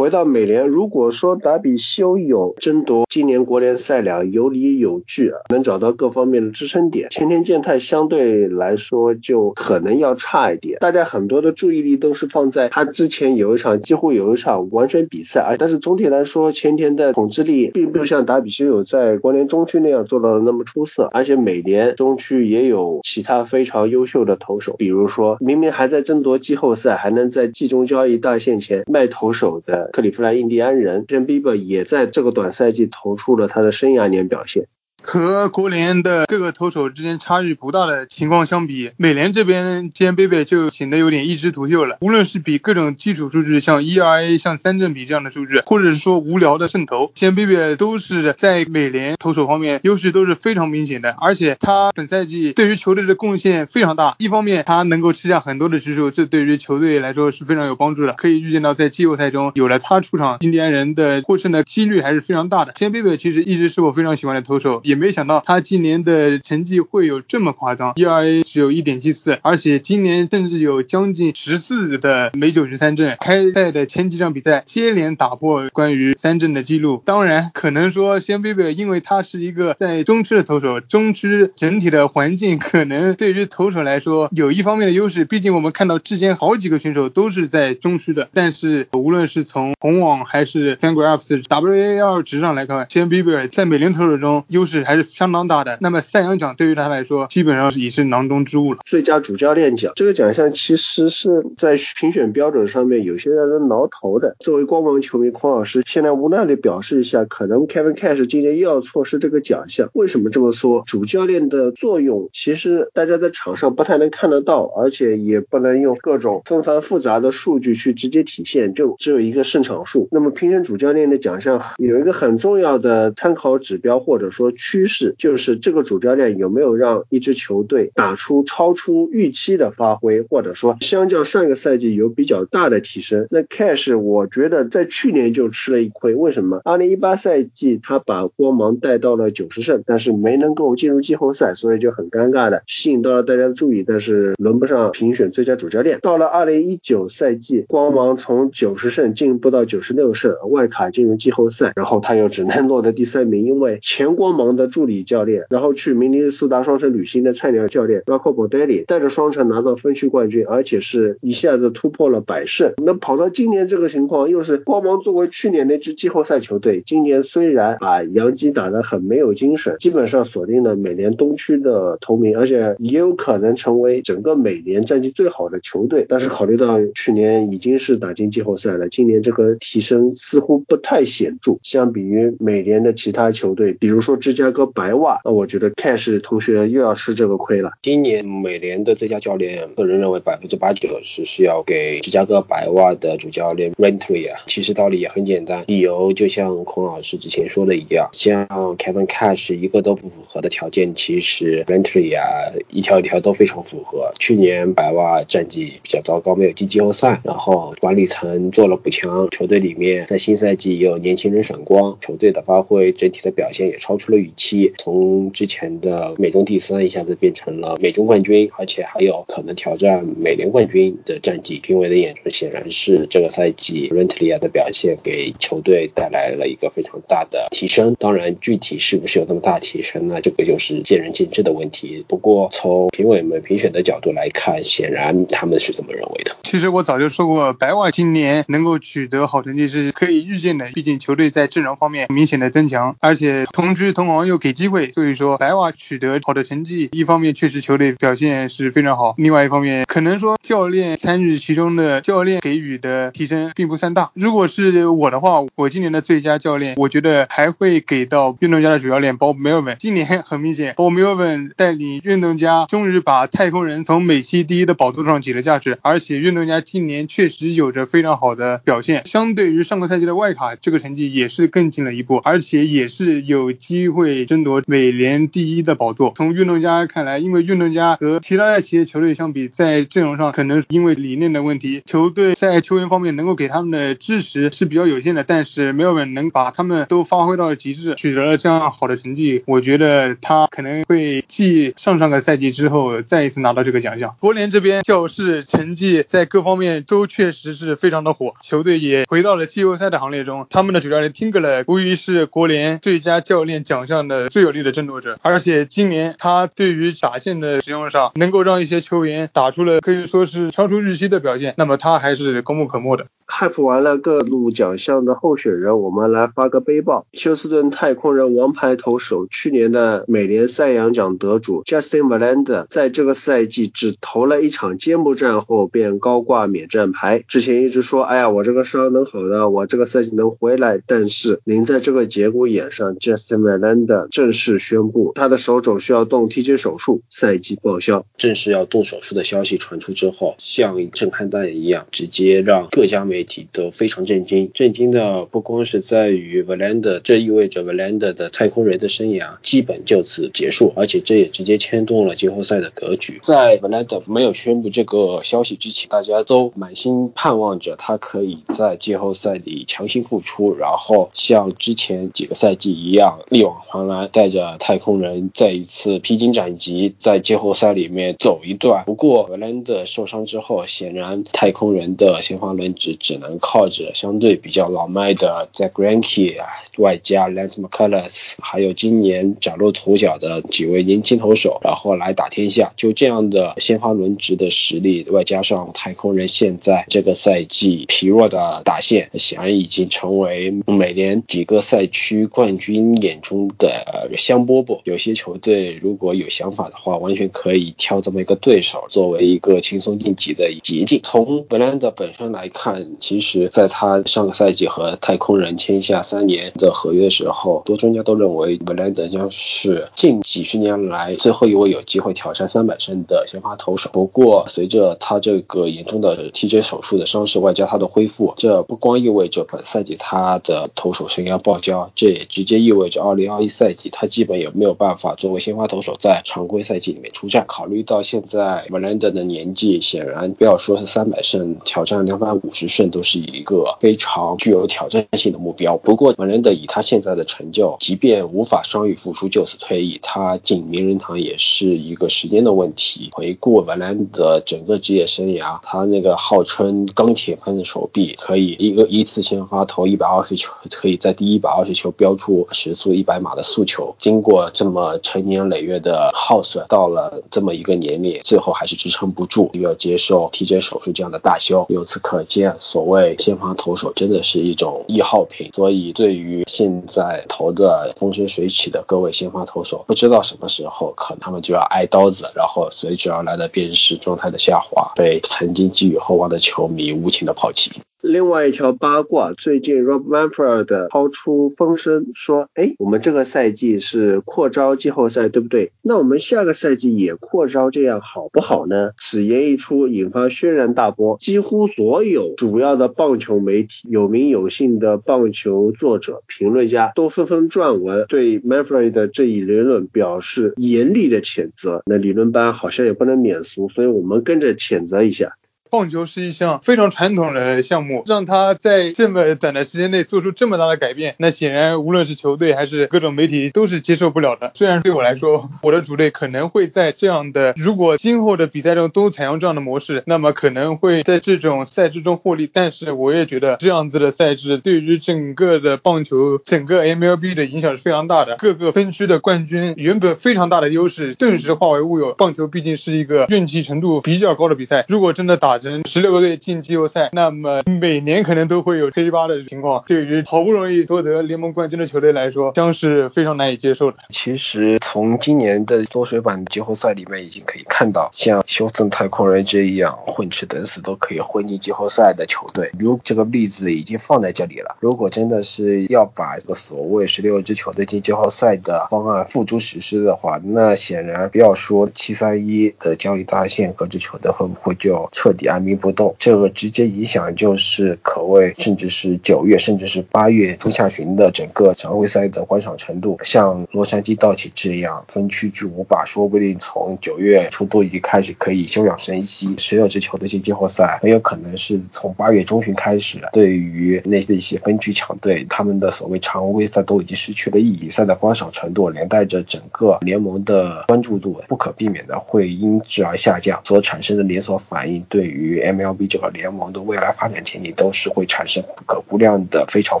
回到美联，如果说达比修有争夺今年国联赛两有理有据，能找到各方面的支撑点，前田健太相对来说就可能要差一点。大家很多的注意力都是放在他之前有一场几乎有一场完全比赛，而但是总体来说前田的统治力并不像达比修有在国联中区那样做到的那么出色。而且美联中区也有其他非常优秀的投手，比如说明明还在争夺季后赛，还能在季中交易大限前卖投手的。克利夫兰印第安人 j a m Bieber 也在这个短赛季投出了他的生涯年表现。和国联的各个投手之间差距不大的情况相比，美联这边兼贝贝就显得有点一枝独秀了。无论是比各种基础数据，像 ERA、像三振比这样的数据，或者是说无聊的胜投，兼贝贝都是在美联投手方面优势都是非常明显的。而且他本赛季对于球队的贡献非常大，一方面他能够吃下很多的局数，这对于球队来说是非常有帮助的。可以预见到在季后赛中有了他出场，印第安人的获胜的几率还是非常大的。兼贝贝其实一直是我非常喜欢的投手。也没想到他今年的成绩会有这么夸张，ERA 只有一点七四，而且今年甚至有将近十四的每九十三阵。开赛的前几场比赛接连打破关于三阵的记录。当然，可能说先贝贝，因为他是一个在中区的投手，中区整体的环境可能对于投手来说有一方面的优势。毕竟我们看到之前好几个选手都是在中区的，但是无论是从红网还是 Fangraphs WAR 值上来看，先贝贝在美联投手中优势。还是相当大的。那么赛扬奖对于他来说，基本上是已是囊中之物了。最佳主教练奖这个奖项，其实是在评选标准上面有些让人挠头的。作为光芒球迷，匡老师现在无奈地表示一下，可能 Kevin Cash 今年又要错失这个奖项。为什么这么说？主教练的作用，其实大家在场上不太能看得到，而且也不能用各种纷繁复杂的数据去直接体现，就只有一个胜场数。那么评选主教练的奖项有一个很重要的参考指标，或者说。趋势就是这个主教练有没有让一支球队打出超出预期的发挥，或者说相较上个赛季有比较大的提升。那 Cash 我觉得在去年就吃了一亏，为什么？二零一八赛季他把光芒带到了九十胜，但是没能够进入季后赛，所以就很尴尬的吸引到了大家的注意，但是轮不上评选最佳主教练。到了二零一九赛季，光芒从九十胜进步到九十六胜，外卡进入季后赛，然后他又只能落得第三名，因为前光芒的的。助理教练，然后去明尼苏达双城旅行的菜鸟教练 Rocco Baldelli 带着双城拿到分区冠军，而且是一下子突破了百胜。那跑到今年这个情况，又是光芒作为去年那支季后赛球队，今年虽然把杨基打得很没有精神，基本上锁定了美联东区的头名，而且也有可能成为整个美联战绩最好的球队。但是考虑到去年已经是打进季后赛了，今年这个提升似乎不太显著。相比于美联的其他球队，比如说芝加加哥白袜，那我觉得 Cash 同学又要吃这个亏了。今年美联的最佳教练，个人认为百分之八九十是要给芝加哥白袜的主教练 Renteria。其实道理也很简单，理由就像孔老师之前说的一样，像 Kevin Cash 一个都不符合的条件，其实 Renteria 一条一条都非常符合。去年白袜战绩比较糟糕，没有进季后赛，然后管理层做了补强，球队里面在新赛季也有年轻人闪光，球队的发挥整体的表现也超出了预期，从之前的美中第三一下子变成了美中冠军，而且还有可能挑战美联冠军的战绩。评委的眼中显然是这个赛季 Renteria 的表现给球队带来了一个非常大的提升。当然，具体是不是有那么大提升呢？这个就是见仁见智的问题。不过从评委们评选的角度来看，显然他们是这么认为的。其实我早就说过，白袜今年能够取得好成绩是可以预见的，毕竟球队在阵容方面明显的增强，而且同居同行又给机会，所以说白瓦取得好的成绩，一方面确实球队表现是非常好，另外一方面可能说教练参与其中的教练给予的提升并不算大。如果是我的话，我今年的最佳教练，我觉得还会给到运动家的主教练鲍梅尔文。今年很明显，鲍梅尔文带领运动家终于把太空人从美西第一的宝座上挤了下去，而且运动家今年确实有着非常好的表现，相对于上个赛季的外卡，这个成绩也是更进了一步，而且也是有机会争夺美联第一的宝座。从运动家看来，因为运动家和其他的企业球队相比，在阵容上可能因为理念的问题，球队在球员方面能够给他们的支持是比较有限的。但是没有人能把他们都发挥到极致，取得了这样好的成绩，我觉得他可能会继上上个赛季之后再一次拿到这个奖项。国联这边教士成绩在各方面都确实是非常的火，球队也回到了季后赛的行列中。他们的主教练 Tingle 无疑是国联最佳教练奖项的最有力的争夺者，而且今年他对于打线的使用上，能够让一些球员打出了可以说是超出预期的表现，那么他还是功不可没的。hype 完了各路奖项的候选人，我们来发个背报。休斯顿太空人王牌投手，去年的美联赛扬奖得主 Justin v e l a n d e r 在这个赛季只投了一场揭幕战后便高挂免战牌。之前一直说，哎呀，我这个伤能好的，我这个赛季能回来。但是临在这个节骨眼上，Justin v e l a n d 正式宣布他的手肘需要动 TJ 手术，赛季报销。正式要动手术的消息传出之后，像震撼弹一样，直接让各家媒体都非常震惊。震惊的不光是在于 Verlander，这意味着 Verlander 的太空人的生涯基本就此结束，而且这也直接牵动了季后赛的格局。在 Verlander 没有宣布这个消息之前，大家都满心盼望着他可以在季后赛里强行复出，然后像之前几个赛季一样力挽狂带着太空人再一次披荆斩棘，在季后赛里面走一段。不过格兰特受伤之后，显然太空人的先发轮值只能靠着相对比较老迈的在 Granky 啊，外加 Lance McCullers，还有今年崭露头角的几位年轻投手，然后来打天下。就这样的先发轮值的实力，外加上太空人现在这个赛季疲弱的打线，显然已经成为每年几个赛区冠军眼中的香饽饽。有些球队如果有想法的话，完全可以挑这么一个对手作为一个轻松晋级的捷径。从 Verlander 本身来看，其实在他上个赛季和太空人签下三年的合约的时候，多专家都认为 Verlander 将是近几十年来最后一位有机会挑战三百胜的先发投手。不过，随着他这个严重的 TJ 手术的伤势，外加他的恢复，这不光意味着本赛季他的投手生涯报销，这也直接意味着2021赛季他基本也没有办法作为先发投手在常规赛季里面出战。考虑到现在 Verlander 的年纪，显然不要说是三百胜，挑战两百五十胜都是一个非常具有挑战性的目标。不过，文兰德以他现在的成就，即便无法伤愈复出就此退役，他进名人堂也是一个时间的问题。回顾文兰德整个职业生涯，他那个号称钢铁般的手臂，可以一个一次先发投一百二十球，可以在第一百二十球标出时速一百码的速球。经过这么成年累月的耗损，到了这么一个年龄，最后还是支撑不住，又要接受 TJ 手术这样的大修。由此可见，所谓先发投手真的是一种易耗品。所以，对于现在投的风生水起的各位先发投手，不知道什么时候可能他们就要挨刀子，然后随之而来的便是状态的下滑，被曾经寄予厚望的球迷无情的抛弃。另外一条八卦，最近 Rob Manfred 抛出风声说，哎，我们这个赛季是扩招季后赛，对不对？那我们下个赛季也扩招，这样好不好呢？此言一出，引发轩然大波，几乎所有主要的棒球媒体、有名有姓的棒球作者、评论家都纷纷撰文，对 Manfred 的这一言论表示严厉的谴责。那理论班好像也不能免俗，所以我们跟着谴责一下。棒球是一项非常传统的项目，让他在这么短的时间内做出这么大的改变，那显然无论是球队还是各种媒体都是接受不了的。虽然对我来说，我的主队可能会在这样的如果今后的比赛中都采用这样的模式，那么可能会在这种赛制中获利。但是我也觉得这样子的赛制对于整个的棒球、整个 MLB 的影响是非常大的。各个分区的冠军原本非常大的优势，顿时化为乌有。棒球毕竟是一个运气程度比较高的比赛，如果真的打。十六个队进季后赛，那么每年可能都会有黑八的情况。对于好不容易夺得联盟冠军的球队来说，将是非常难以接受的。其实从今年的缩水版季后赛里面已经可以看到，像休斯顿太空人这一样混吃等死都可以混进季后赛的球队，如这个例子已经放在这里了。如果真的是要把这个所谓十六支球队进季后赛的方案付诸实施的话，那显然不要说七三一的交易大线，各支球队会不会就彻底按兵不？动，这个直接影响就是可谓甚至是九月甚至是八月中下旬的整个常规赛的观赏程度。像洛杉矶道奇这样分区巨无霸，说不定从九月初都已经开始可以休养生息。十六支球队进季后赛，很有可能是从八月中旬开始。对于那些一些分区强队，他们的所谓常规赛都已经失去了意义，赛的观赏程度连带着整个联盟的关注度，不可避免的会因之而下降，所产生的连锁反应对于与。MLB 这个联盟的未来发展前景都是会产生不可估量的非常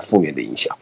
负面的影响。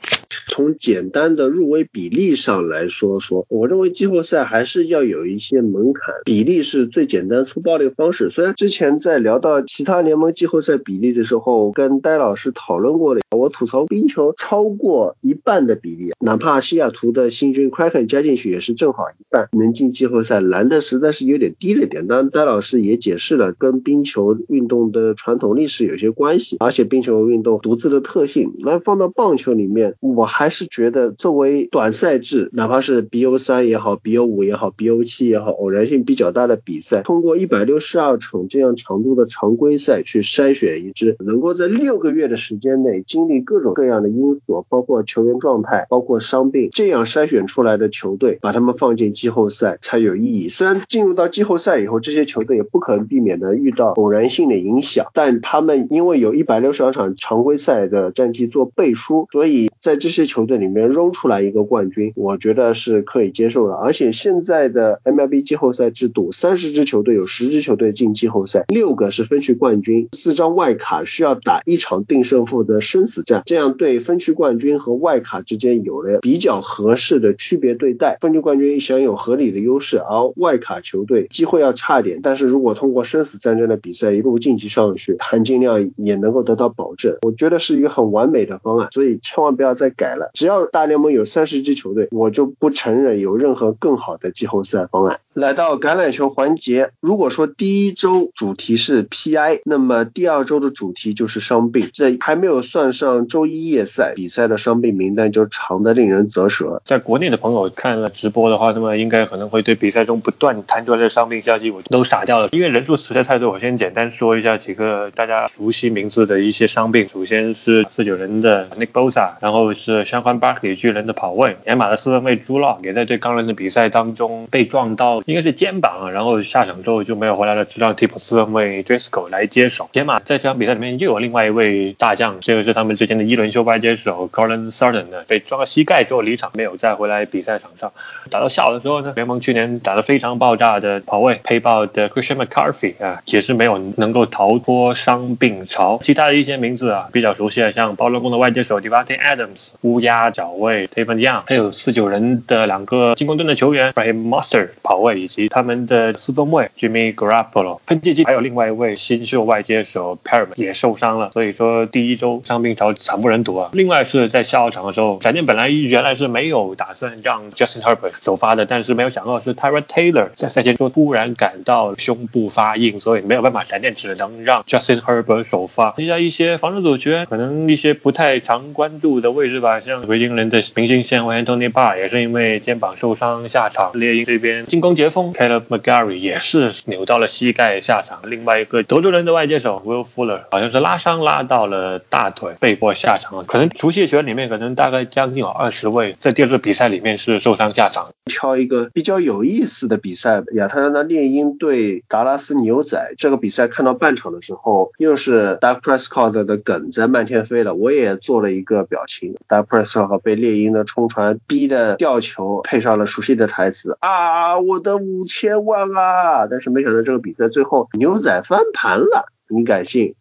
从简单的入围比例上来说说，我认为季后赛还是要有一些门槛，比例是最简单粗暴的一个方式。虽然之前在聊到其他联盟季后赛比例的时候，跟戴老师讨论过了，我吐槽冰球超过一半的比例，哪怕西雅图的新军 Kraken 加进去也是正好一半，能进季后赛难的实在是有点低了点。当然，戴老师也解释了，跟冰球运动的传统历史有些关系，而且冰球运动独自的特性。那放到棒球里面，我还是觉得作为短赛制，哪怕是 BO 三也好，BO 五也好，BO 七也好，偶然性比较大的比赛，通过一百六十二场这样长度的常规赛去筛选一支能够在六个月的时间内经历各种各样的因素，包括球员状态，包括伤病，这样筛选出来的球队，把他们放进季后赛才有意义。虽然进入到季后赛以后，这些球队也不可能避免的遇到偶然性的影响。但他们因为有一百六十二场常规赛的战绩做背书，所以在这些球队里面扔出来一个冠军，我觉得是可以接受的。而且现在的 MLB 季后赛制度，三十支球队有十支球队进季后赛，六个是分区冠军，四张外卡需要打一场定胜负的生死战，这样对分区冠军和外卡之间有了比较合适的区别对待。分区冠军享有合理的优势，而外卡球队机会要差一点。但是如果通过生死战争的比赛一晋级上去，含金量也能够得到保证，我觉得是一个很完美的方案，所以千万不要再改了。只要大联盟有三十支球队，我就不承认有任何更好的季后赛方案。来到橄榄球环节，如果说第一周主题是 PI，那么第二周的主题就是伤病，这还没有算上周一夜赛比赛的伤病名单就长得令人啧舌。在国内的朋友看了直播的话，那么应该可能会对比赛中不断弹出来的伤病消息我都傻掉了，因为人数实在太多。我先简单说一下几个大家熟悉名字的一些伤病，首先是四九人的 Nick Bosa，然后是相关巴克里巨人的跑位，野马的四分卫朱洛也在对钢人的比赛当中被撞到。应该是肩膀，然后下场之后就没有回来了，只让替补四分卫 Drisco 来接手。野马在这场比赛里面又有另外一位大将，这个是他们之前的一轮休班接手 Colin Sutton 的，被撞到膝盖之后离场，没有再回来比赛场上。打到下午的时候呢，联盟去年打得非常爆炸的跑位配爆的 Christian McCarthy 啊，也是没有能够逃脱伤病潮。其他的一些名字啊比较熟悉的，像包龙宫的外接手 Devante Adams、乌鸦脚位 t a v o n Young，还有四九人的两个进攻端的球员 Raheem Mostert 跑位。以及他们的四分卫 Jimmy Garoppolo，喷气机还有另外一位新秀外接手 Perriman 也受伤了，所以说第一周伤病潮惨不忍睹啊。另外是在下午场的时候，闪电本来原来是没有打算让 Justin Herbert 首发的，但是没有想到是 Tyra Taylor 在赛前说突然感到胸部发硬，所以没有办法，闪电只能让 Justin Herbert 首发。剩下一些防守主角，可能一些不太常关注的位置吧，像维京人的明星线位 Anthony Barr 也是因为肩膀受伤下场。猎鹰这边进攻截锋 Caleb McGarry 也是扭到了膝盖下场。另外一个德州人的外接手 Will Fuller 好像是拉伤拉到了大腿，被迫下场。可能熟悉球员里面，可能大概将近有二十位在第二次比赛里面是受伤下场。挑一个比较有意思的比赛，亚特兰大猎鹰对达拉斯牛仔这个比赛，看看到半场的时候，又是 Dak Prescott 的梗在漫天飞了。我也做了一个表情，Dak Prescott 被猎鹰的冲船逼的吊球，配上了熟悉的台词啊，我的五千万啊！但是没想到这个比赛最后牛仔翻盘了，你敢信？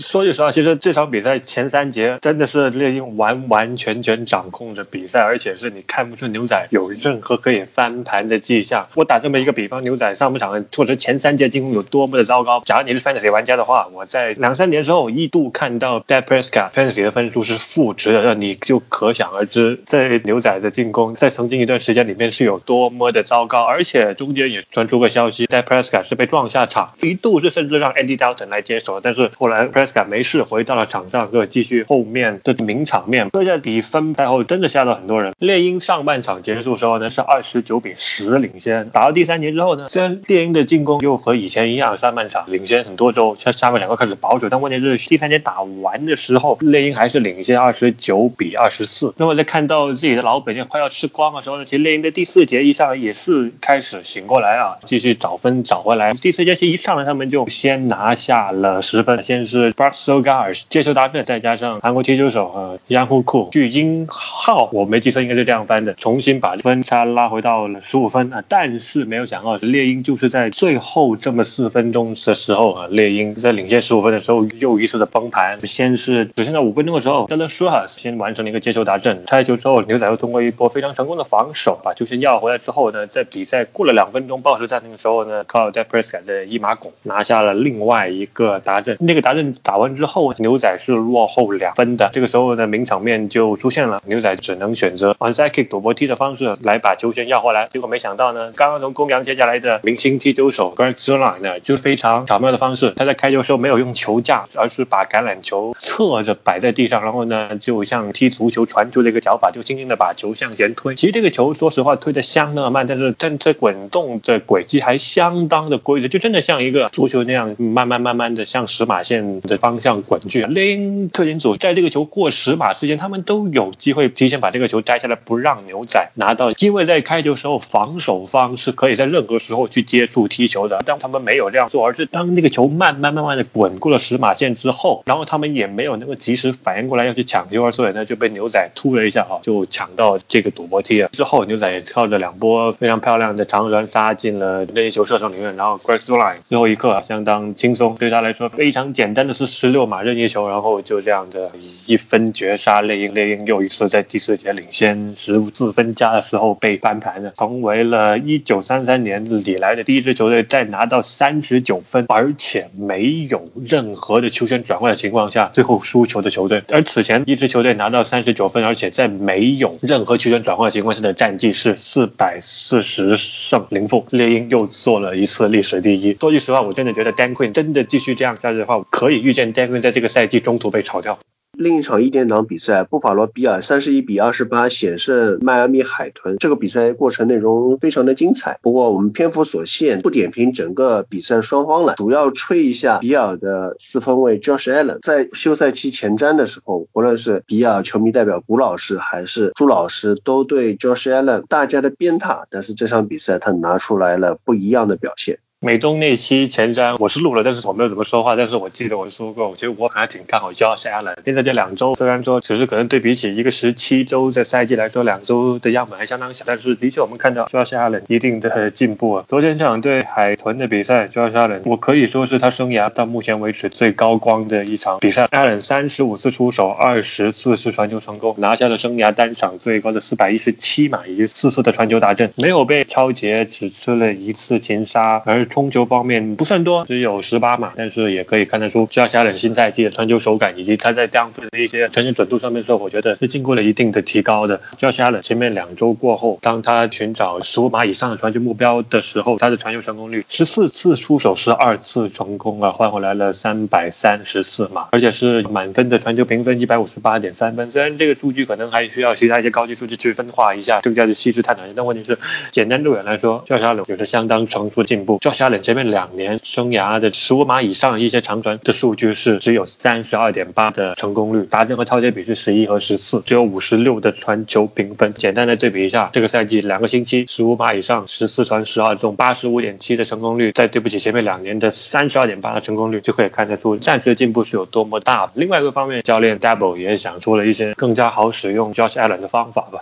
说句实话，其实这场比赛前三节真的是猎鹰完完全全掌控着比赛，而且是你看不出牛仔有任何可以翻盘的迹象。我打这么一个比方，牛仔上半场或者前三节进攻有多么的糟糕。假如你是 Fantasy 玩家的话，我在两三年之后一度看到 DePrisco Fantasy 的分数是负值的，那你就可想而知，在牛仔的进攻在曾经一段时间里面是有多么的糟糕。而且中间也传出个消息，DePrisco 是被撞下场，一度是甚至让 Andy Dalton 来接手，但是后来。没事回到了场上，就继续后面的名场面。这下比分赛后真的吓到很多人。猎鹰上半场结束的时候呢是二十九比十领先，打到第三节之后呢，虽然猎鹰的进攻又和以前一样，上半场领先很多之后，下下半场又开始保守，但问题是第三节打完的时候，猎鹰还是领先二十九比二十四。那么在看到自己的老本钱快要吃光的时候呢，其实猎鹰的第四节一上来也是开始醒过来啊，继续找分找回来。第四节其实一上来他们就先拿下了十分，先是。B r a s o g a r 接球搭阵，再加上韩国踢球手呃 Yang Hu Ku 巨鹰号，我没记错应该是这样翻的，重新把分差拉回到了十五分啊。但是没有想到猎鹰就是在最后这么四分钟的时候啊，猎鹰在领先十五分的时候又一次的崩盘。先是只剩下五分钟的时候 d a l l a s h a 先完成了一个接球达阵，拆球之后牛仔又通过一波非常成功的防守把球先要回来之后呢，在比赛过了两分钟报时暂停的时候呢，靠 d e p r e s c a 的一马拱拿下了另外一个达阵，那个达阵。打完之后，牛仔是落后两分的。这个时候的名场面就出现了，牛仔只能选择 onside kick 赌博踢的方式来把球权要回来。结果没想到呢，刚刚从公羊接下来的明星踢球手 Greg Zuerlein 呢，就非常巧妙的方式，他在开球时候没有用球架，而是把橄榄球侧着摆在地上，然后呢，就像踢足球传出的一个脚法，就轻轻的把球向前推。其实这个球说实话推的相当的慢，但是但这滚动的轨迹还相当的规则，就真的像一个足球那样慢慢慢慢的向石马线。的方向滚去，猎鹰特勤组在这个球过十码之前，他们都有机会提前把这个球摘下来，不让牛仔拿到。因为在开球时候，防守方是可以在任何时候去接触踢球的，但他们没有这样做，而是当那个球慢慢慢慢的滚过了十码线之后，然后他们也没有那个及时反应过来要去抢球，所以呢就被牛仔突了一下哈，就抢到这个赌博踢了。之后牛仔也靠着两波非常漂亮的长传杀进了任意球射程里面，然后 Greg's line 最后一刻相当轻松，对他来说非常简单的。是十六码任意球，然后就这样的一分绝杀猎鹰，猎鹰又一次在第四节领先十四分加的时候被翻盘了，成为了一九三三年以来的第一支球队在拿到三十九分，而且没有任何的球权转换的情况下最后输球的球队。而此前一支球队拿到三十九分，而且在没有任何球权转换的情况下的战绩是四百四十胜零负，猎鹰又做了一次历史第一。说句实话，我真的觉得 Dan Quinn 真的继续这样下去的话，可以。预见 d a n 在这个赛季中途被炒掉。另一场一点场比赛，布法罗比尔三十一比二十八险胜迈阿密海豚。这个比赛过程内容非常的精彩，不过我们篇幅所限，不点评整个比赛双方了，主要吹一下比尔的四分卫 Josh Allen。在休赛期前瞻的时候，无论是比尔球迷代表古老师还是朱老师，都对 Josh Allen 大家的鞭挞，但是这场比赛他拿出来了不一样的表现。美东那期前瞻我是录了，但是我没有怎么说话。但是我记得我说过，其实我还挺看好 Josh Allen。现在这两周虽然说只是可能对比起一个十七周的赛季来说，两周的样本还相当小，但是的确我们看到 Josh Allen 一定的进步啊。昨天这场对海豚的比赛，Josh Allen 我可以说是他生涯到目前为止最高光的一场比赛。Allen 三十五次出手，二十四次传球成功，拿下了生涯单场最高的四百一十七码，以及四次的传球达阵，没有被超杰，只吃了一次擒杀，而。冲球方面不算多，只有十八码，但是也可以看得出 Josh Allen 新赛季的传球手感以及他在当分的一些传球准度上面的时候，我觉得是经过了一定的提高的。Josh Allen 前面两周过后，当他寻找十五码以上的传球目标的时候，他的传球成功率十四次出手十二次成功啊，换回来了三百三十四码，而且是满分的传球评分一百五十八点三分。虽然这个数据可能还需要其他一些高级数据去分化一下，更加的细致探讨一下，但问题是简单路远来说，Josh Allen 有着相当成熟的进步。Josh Allen 前面两年生涯的十五码以上一些长传的数据是只有三十二点八的成功率，达阵和超接比是十一和十四，只有五十六的传球评分。简单的对比一下，这个赛季两个星期十五码以上十四传十二中，八十五点七的成功率，再对不起前面两年的三十二点八的成功率，就可以看得出战术的进步是有多么大。另外一个方面，教练 Double 也想出了一些更加好使用 Josh Allen 的方法吧。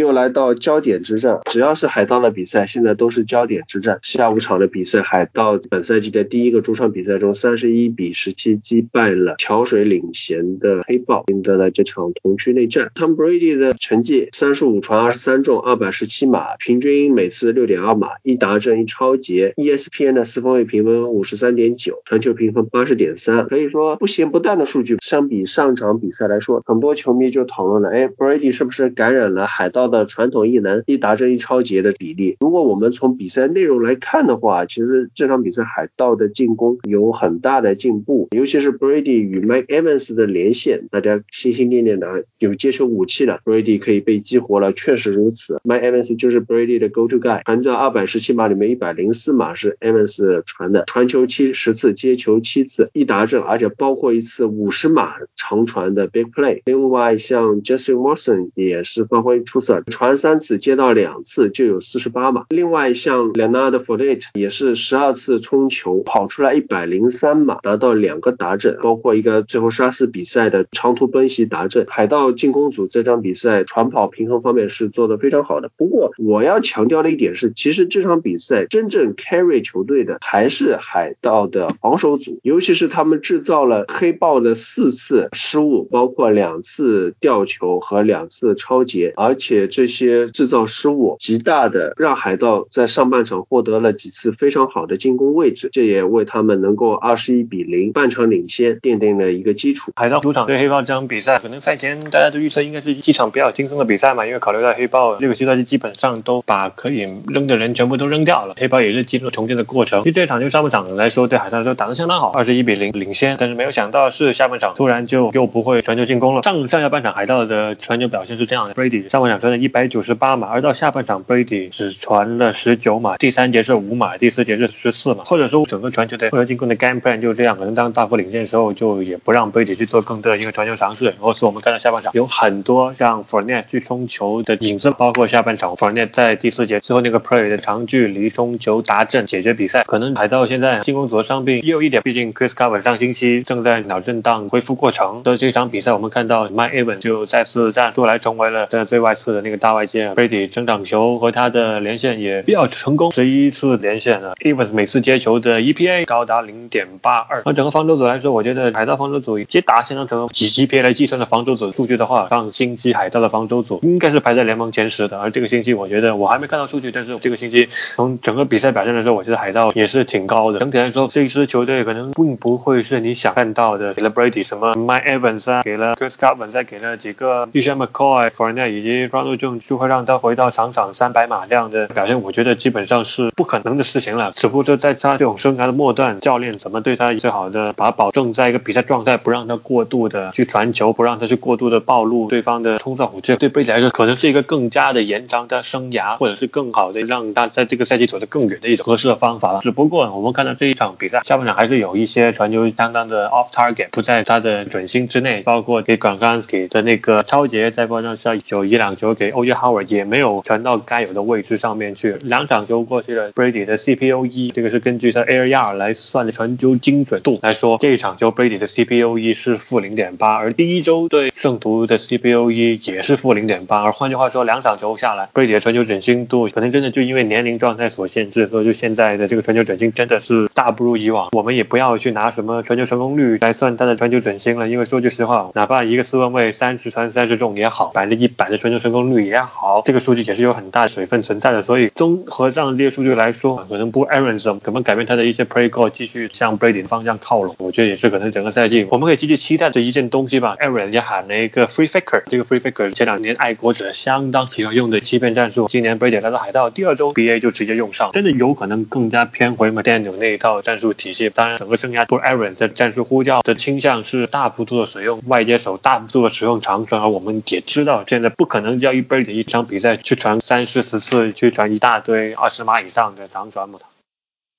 又来到焦点之战，只要是海盗的比赛，现在都是焦点之战。下午场的比赛，海盗本赛季的第一个主场比赛中，三十一比十七击败了桥水领衔的黑豹，赢得了这场同区内战。Tom Brady 的成绩：三十五传二十三中，二百十七码，平均每次六点二码，一达阵一超节。ESPN 的四分位评分五十三点九，传球评分八十点三，可以说不咸不淡的数据。相比上场比赛来说，很多球迷就讨论了：哎，Brady 是不是感染了海盗？的传统一能一达阵一超节的比例，如果我们从比赛内容来看的话，其实这场比赛海盗的进攻有很大的进步，尤其是 Brady 与 Mike Evans 的连线，大家心心念念的有接球武器了，Brady 可以被激活了，确实如此。Mike Evans 就是 Brady 的 Go To Guy，传这二百十七码里面一百零四码是 Evans 传的，传球七十次，接球七次，一达阵，而且包括一次五十码长传的 Big Play。另外像 Justin Watson 也是发挥出色。传三次接到两次就有四十八码。另外像 Leonard f o r d e t 也是十二次冲球跑出来一百零三码，达到两个达阵，包括一个最后杀死比赛的长途奔袭达阵。海盗进攻组这场比赛传跑平衡方面是做的非常好的。不过我要强调的一点是，其实这场比赛真正 carry 球队的还是海盗的防守组，尤其是他们制造了黑豹的四次失误，包括两次吊球和两次超节，而且。这些制造失误，极大的让海盗在上半场获得了几次非常好的进攻位置，这也为他们能够二十一比零半场领先奠定了一个基础。海盗主场对黑豹这场比赛，可能赛前大家都预测应该是一场比较轻松的比赛嘛，因为考虑到黑豹六个阶段基本上都把可以扔的人全部都扔掉了，黑豹也是进入重建的过程。就这场就上半场来说，对海盗来说打得相当好，二十一比零领先，但是没有想到是下半场突然就又不会传球进攻了。上上下半场海盗的传球表现是这样的，Brady 上半场一百九十八码，而到下半场，Brady 只传了十九码，第三节是五码，第四节是十四码，或者说整个传球的或者进攻的 game plan 就这样，可能当大幅领先的时候，就也不让 Brady 去做更多的一个传球尝试。然后是我们看到下半场有很多像 f o r n e t 去冲球的影子，包括下半场 f o r n e t 在第四节最后那个 play 的长距离冲球达阵解决比赛。可能海盗现在进攻组的伤病也有一点，毕竟 Chris Carver 上星期正在脑震荡恢复过程的这场比赛，我们看到 Mike Evans 就再次站出来成为了在最外侧那个大外线。Brady 整场球和他的连线也比较成功，十一次连线了。Evans 每次接球的 EPA 高达零点八二。而整个防守组来说，我觉得海盗防守组接打相当成功。以 EPA 来计算的防守组数据的话，上星期海盗的防守组应该是排在联盟前十的。而这个星期，我觉得我还没看到数据，但是这个星期从整个比赛表现来说，我觉得海盗也是挺高的。整体来说，这一支球队可能并不会是你想看到的，给了 Brady 什么 Mike Evans 啊，给了 Chris Carver 再给了几个 b s h a McCoy、Fournette 以及就就会让他。回到场场三百码这样的表现，我觉得基本上是不可能的事情了。只不过说在他这种生涯的末段，教练怎么对他最好的，把保证在一个比赛状态，不让他过度的去传球，不让他去过度的暴露对方的冲撞。我觉得对贝里来说，可能是一个更加的延长他生涯，或者是更好的让他在这个赛季走得更远的一种合适的方法了。只不过我们看到这一场比赛下半场还是有一些传球相当的 off target，不在他的准心之内，包括给 g r a n s k y 的那个超节，再加上像有一两球给 OJ Howard 也没有传到。该有的位置上面去，两场球过去了，Brady 的 CPOE 这个是根据他 Air Yard 来算的传球精准度来说，这一场球 Brady 的 CPOE 是负零点八，而第一周对圣徒的 CPOE 也是负零点八，而换句话说，两场球下来，Brady 的传球准心度可能真的就因为年龄状态所限制，所以就现在的这个传球准心真的是大不如以往。我们也不要去拿什么传球成功率来算他的传球准心了，因为说句实话，哪怕一个四分卫三十传三十中也好，百分之一百的传球成功率率也好，这个数据也是有很大水分存在的。所以综合上这些数据来说，可能不 Aaron 可能改变他的一些 play call，继续向 Brady 的方向靠拢。我觉得也是可能整个赛季我们可以继续期待这一件东西吧。Aaron 也喊了一个 free faker，这个 free faker 前两年爱国者相当喜欢用的欺骗战术，今年 Brady 来到海盗第二周 BA 就直接用上，真的有可能更加偏回 McDaniel 那一套战术体系。当然，整个生涯 for Aaron 的战术呼叫的倾向是大幅度的使用外接手，大幅度的使用长传，而我们也知道现在不可能叫一 Brady 一场比赛去传三四十次，去传一大堆二十码以上的长传嘛。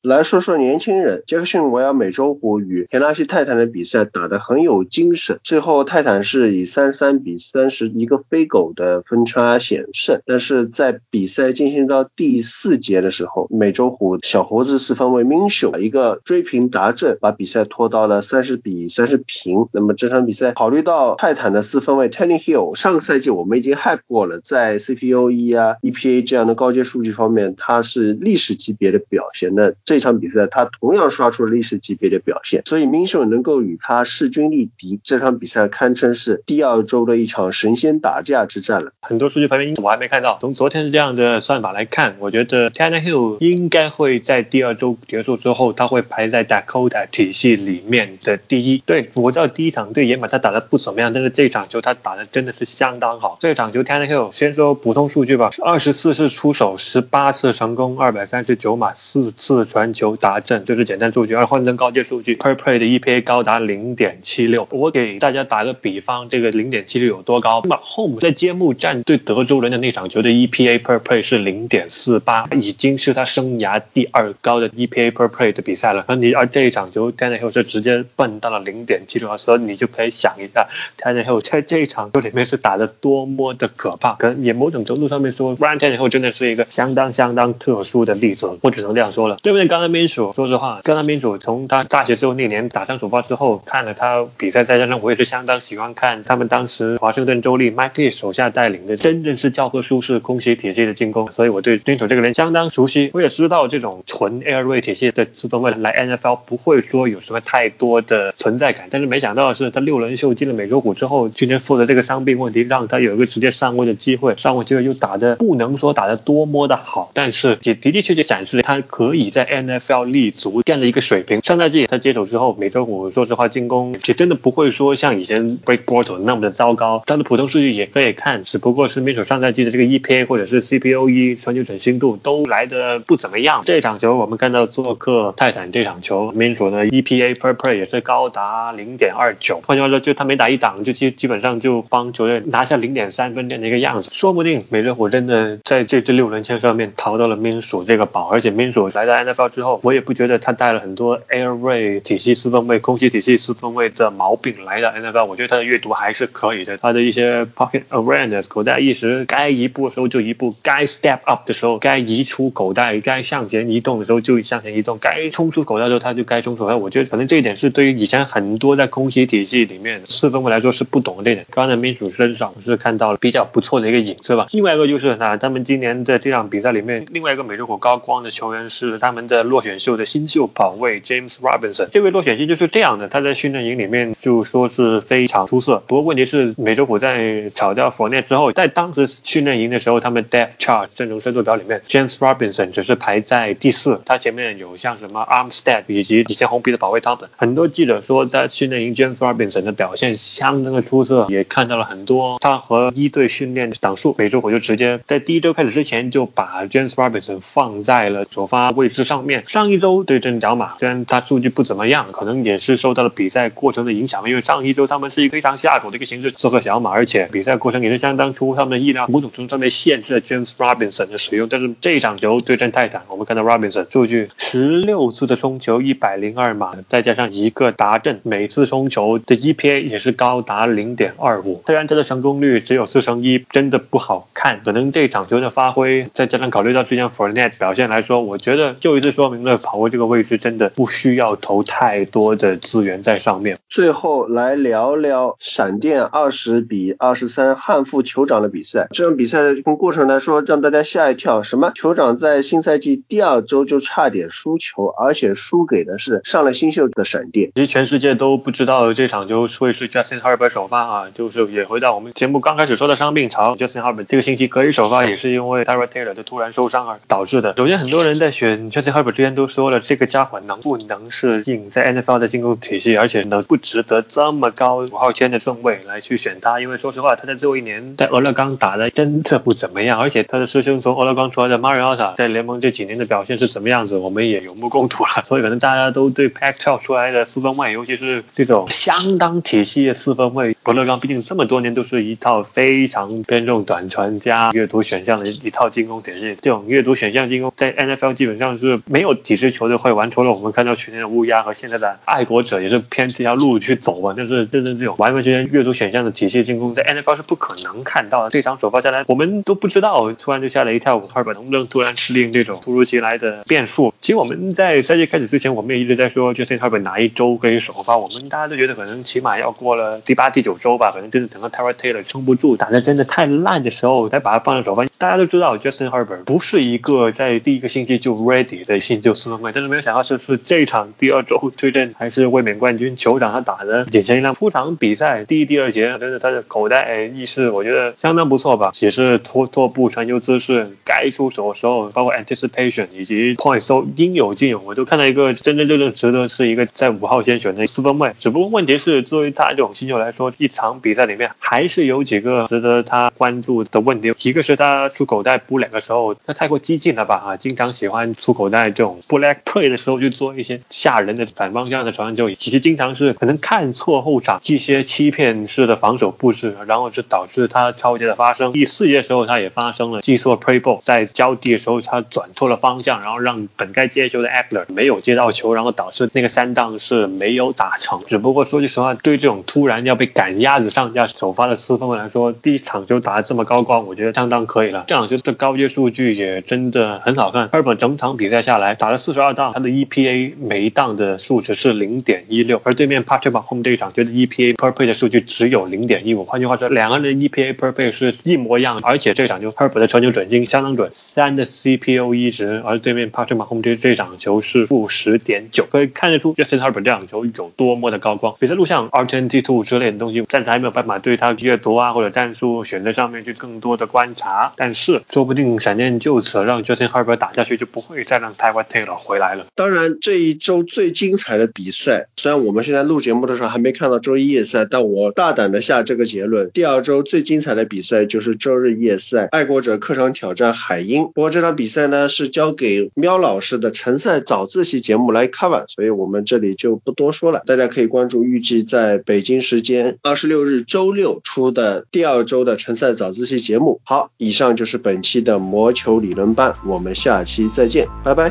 来说说年轻人，杰克逊维尔美洲虎与田纳西泰坦的比赛打得很有精神，最后泰坦是以三十三比三十一个飞狗的分差险胜。但是在比赛进行到第四节的时候，美洲虎小猴子四分卫 Minshew 一个追平达阵，把比赛拖到了三十比三十平。那么这场比赛考虑到泰坦的四分卫 Tanny Hill，上个赛季我们已经 hype 过了，在 CPUE 啊 EPA 这样的高阶数据方面，他是历史级别的表现的。这场比赛他同样刷出了历史级别的表现，所以明秀能够与他势均力敌，这场比赛堪称是第二周的一场神仙打架之战了。很多数据排名我还没看到，从昨天这样的算法来看，我觉得 Tannehill 应该会在第二周结束之后，他会排在 Dakota 体系里面的第一。对我知道第一场对野马他打的不怎么样，但是这场球他打的真的是相当好。这场球 Tannehill 先说普通数据吧，二十四次出手，十八次成功，二百三十九码，四次传传球。达阵就是简单数据，而换成高阶数据，Per Play 的 EPA 高达零点七六。我给大家打个比方，这个零点七六有多高？那么 Home 在揭幕战对德州人的那场球的 EPA Per Play 是零点四八，已经是他生涯第二高的 EPA Per Play 的比赛了。而你而这一场球 t a n n e Hill 是直接蹦到了零点七六，所以你就可以想一下 t a n n e Hill 在这一场球里面是打的多么的可怕。可能也某种程度上面说，Ryan t a n n e Hill 真的是一个相当相当特殊的例子，我只能这样说了，对不对？刚才没。说实话，跟他民主从他大学之后那年打上首发之后，看了他比赛，再加上我也是相当喜欢看他们当时华盛顿州立 Mike 手下带领的，真正是教科书式空袭体系的进攻，所以我对军手这个人相当熟悉。我也知道这种纯 Air Raid 体系的自动位来 NFL 不会说有什么太多的存在感，但是没想到的是，他六轮秀进了美洲虎之后，今年负责这个伤病问题，让他有一个直接上位的机会，上位机会又打的不能说打的多么的好，但是也的的确确展示了他可以在 NFL。立足这样的一个水平。上赛季他接手之后，美洲虎说实话进攻也真的不会说像以前 Break Bottle 那么的糟糕。他的普通数据也可以看，只不过是没手上赛季的这个 EPA 或者是 CPOE 传球准心度都来的不怎么样。这场球我们看到做客泰坦这场球，民主的 EPA per play 也是高达零点二九。换句话说，就他没打一档，就基基本上就帮球队拿下零点三分这样的一个样子。说不定美洲虎真的在这这六轮签上面淘到了民主这个宝，而且民主来到 NFL 之后。我也不觉得他带了很多 Air Raid 体系四分卫、空气体系四分卫的毛病来的 NFL，我觉得他的阅读还是可以的。他的一些 Pocket Awareness 口袋意识，该一步的时候就一步，该 Step Up 的时候，该移出口袋，该向前移动的时候就向前移动，该冲出口袋的时候他就该冲出口袋。我觉得可能这一点是对于以前很多在空气体系里面四分卫来说是不懂的这点。刚才民主身上是看到了比较不错的一个影子吧。另外一个就是那他们今年在这场比赛里面，另外一个美洲虎高光的球员是他们的落选。秀的新秀跑位 James Robinson，这位落选秀就是这样的，他在训练营里面就说是非常出色。不过问题是，美洲虎在炒掉 f o r n e t 之后，在当时训练营的时候，他们 Depth Chart 阵容深度表里面，James Robinson 只是排在第四，他前面有像什么 Armstead 以及以前红皮的保卫 Thompson。很多记者说，在训练营 James Robinson 的表现相当的出色，也看到了很多他和一队训练的档数。美洲虎就直接在第一周开始之前就把 James Robinson 放在了首发位置上面。上一周对阵角马，虽然他数据不怎么样，可能也是受到了比赛过程的影响。因为上一周他们是一个非常下口的一个形式做客小马，而且比赛过程也是相当出乎他们的意料，某种程度上面限制了 James Robinson 的使用。但是这一场球对阵泰坦，我们看到 Robinson 数据十六次的冲球，一百零二码，再加上一个达阵，每次冲球的 EPA 也是高达零点二五。虽然他的成功率只有四成一，真的不好看。可能这场球的发挥，再加上考虑到之前 f o r n e t 表现来说，我觉得又一次。是说明了跑位这个位置真的不需要投太多的资源在上面。最后来聊聊闪电二十比二十三汉服酋长的比赛。这场比赛从过程来说，让大家吓一跳。什么？酋长在新赛季第二周就差点输球，而且输给的是上了新秀的闪电。其实全世界都不知道这场就会是 Justin Herbert 首发啊，就是也回到我们节目刚开始说的伤病潮。Justin Herbert 这个星期可以首发，也是因为 Tyrod Taylor 的突然受伤而导致的。首先，很多人在选 Justin Herbert 之前都说了，这个家伙能不能适应在 NFL 的进攻体系，而且能不值得这么高五号签的顺位来去选他？因为说实话，他在最后一年在俄勒冈打的真的不怎么样，而且他的师兄从俄勒冈出来的 Mariota 在联盟这几年的表现是什么样子，我们也有目共睹了。所以可能大家都对 Pac-12 出来的四分卫，尤其是这种相当体系的四分卫，俄勒冈毕竟这么多年都是一套非常偏重短传加阅读选项的一套进攻体系。这种阅读选项进攻在 NFL 基本上是没有几支球队会玩，除了我们看到去年的乌鸦和现在的爱国者，也是偏这条路去走嘛。就是就是这种完完全全阅读选项的体系进攻，在 NFL 是不可能看到的。这场首发下来，我们都不知道，突然就吓了一跳。哈尔本能不能突然适应这种突如其来的变数？其实我们在赛季开始之前，我们也一直在说，Justin Herbert 哪一周可以首发？我们大家都觉得可能起码要过了第八、第九周吧，可能真的整个 Tyrod Taylor 撑不住，打的真的太烂的时候，才把他放在首发。大家都知道，Justin Herbert 不是一个在第一个星期就 ready 的信就四分卫，但是没有想到是是这场第二周对阵还是卫冕冠军酋长，他打的眼前一亮。出场比赛第一、第二节，真的他的口袋意识我觉得相当不错吧，也是拖拖步传球姿势，该出手的时候，包括 anticipation 以及 points 都应有尽有。我都看到一个真真正正值得是一个在五号先选的四分卫。只不过问题是，作为他这种新秀来说，一场比赛里面还是有几个值得他关注的问题。一个是他出口袋补两个时候，他太过激进了吧？啊，经常喜欢出口袋这种 black play 的时候，就做一些吓人的反方向的传球，其实经常是可能看错后场一些欺骗式的防守布置，然后是导致他超节的发生。第四节的时候，他也发生了记错 play ball，在交地的时候他转错了方向，然后让本该接球的 a c k l e r 没有接到球，然后导致那个三档是没有打成。只不过说句实话，对这种突然要被赶鸭子上架首发的四分卫来说，第一场就打得这么高光，我觉得相当可以了。这场球的高阶数据也真的很好看。二本整场比赛下来来打了四十二档，他的 EPA 每一档的数值是零点一六，而对面 Patrick Mahomes 这一场，觉得 EPA per play 的数据只有零点一五。换句话说，两个人的 EPA per play 是一模一样，而且这场就 Herbert 的传球准心相当准，三的 CPOE 值，而对面 Patrick Mahomes 这这场球是负十点九，可以看得出 Justin Herbert 这场球有多么的高光。比赛录像 RTT Two 之类的东西，暂时还没有办法对他阅读啊或者战术选择上面去更多的观察，但是说不定闪电就此让 Justin Herbert 打下去，就不会再让他回来了。当然，这一周最精彩的比赛，虽然我们现在录节目的时候还没看到周一夜赛，但我大胆的下这个结论：第二周最精彩的比赛就是周日夜赛，爱国者客场挑战海鹰。不过这场比赛呢是交给喵老师的晨赛早自习节目来 cover，所以我们这里就不多说了。大家可以关注预计在北京时间二十六日周六出的第二周的晨赛早自习节目。好，以上就是本期的魔球理论班，我们下期再见，拜拜。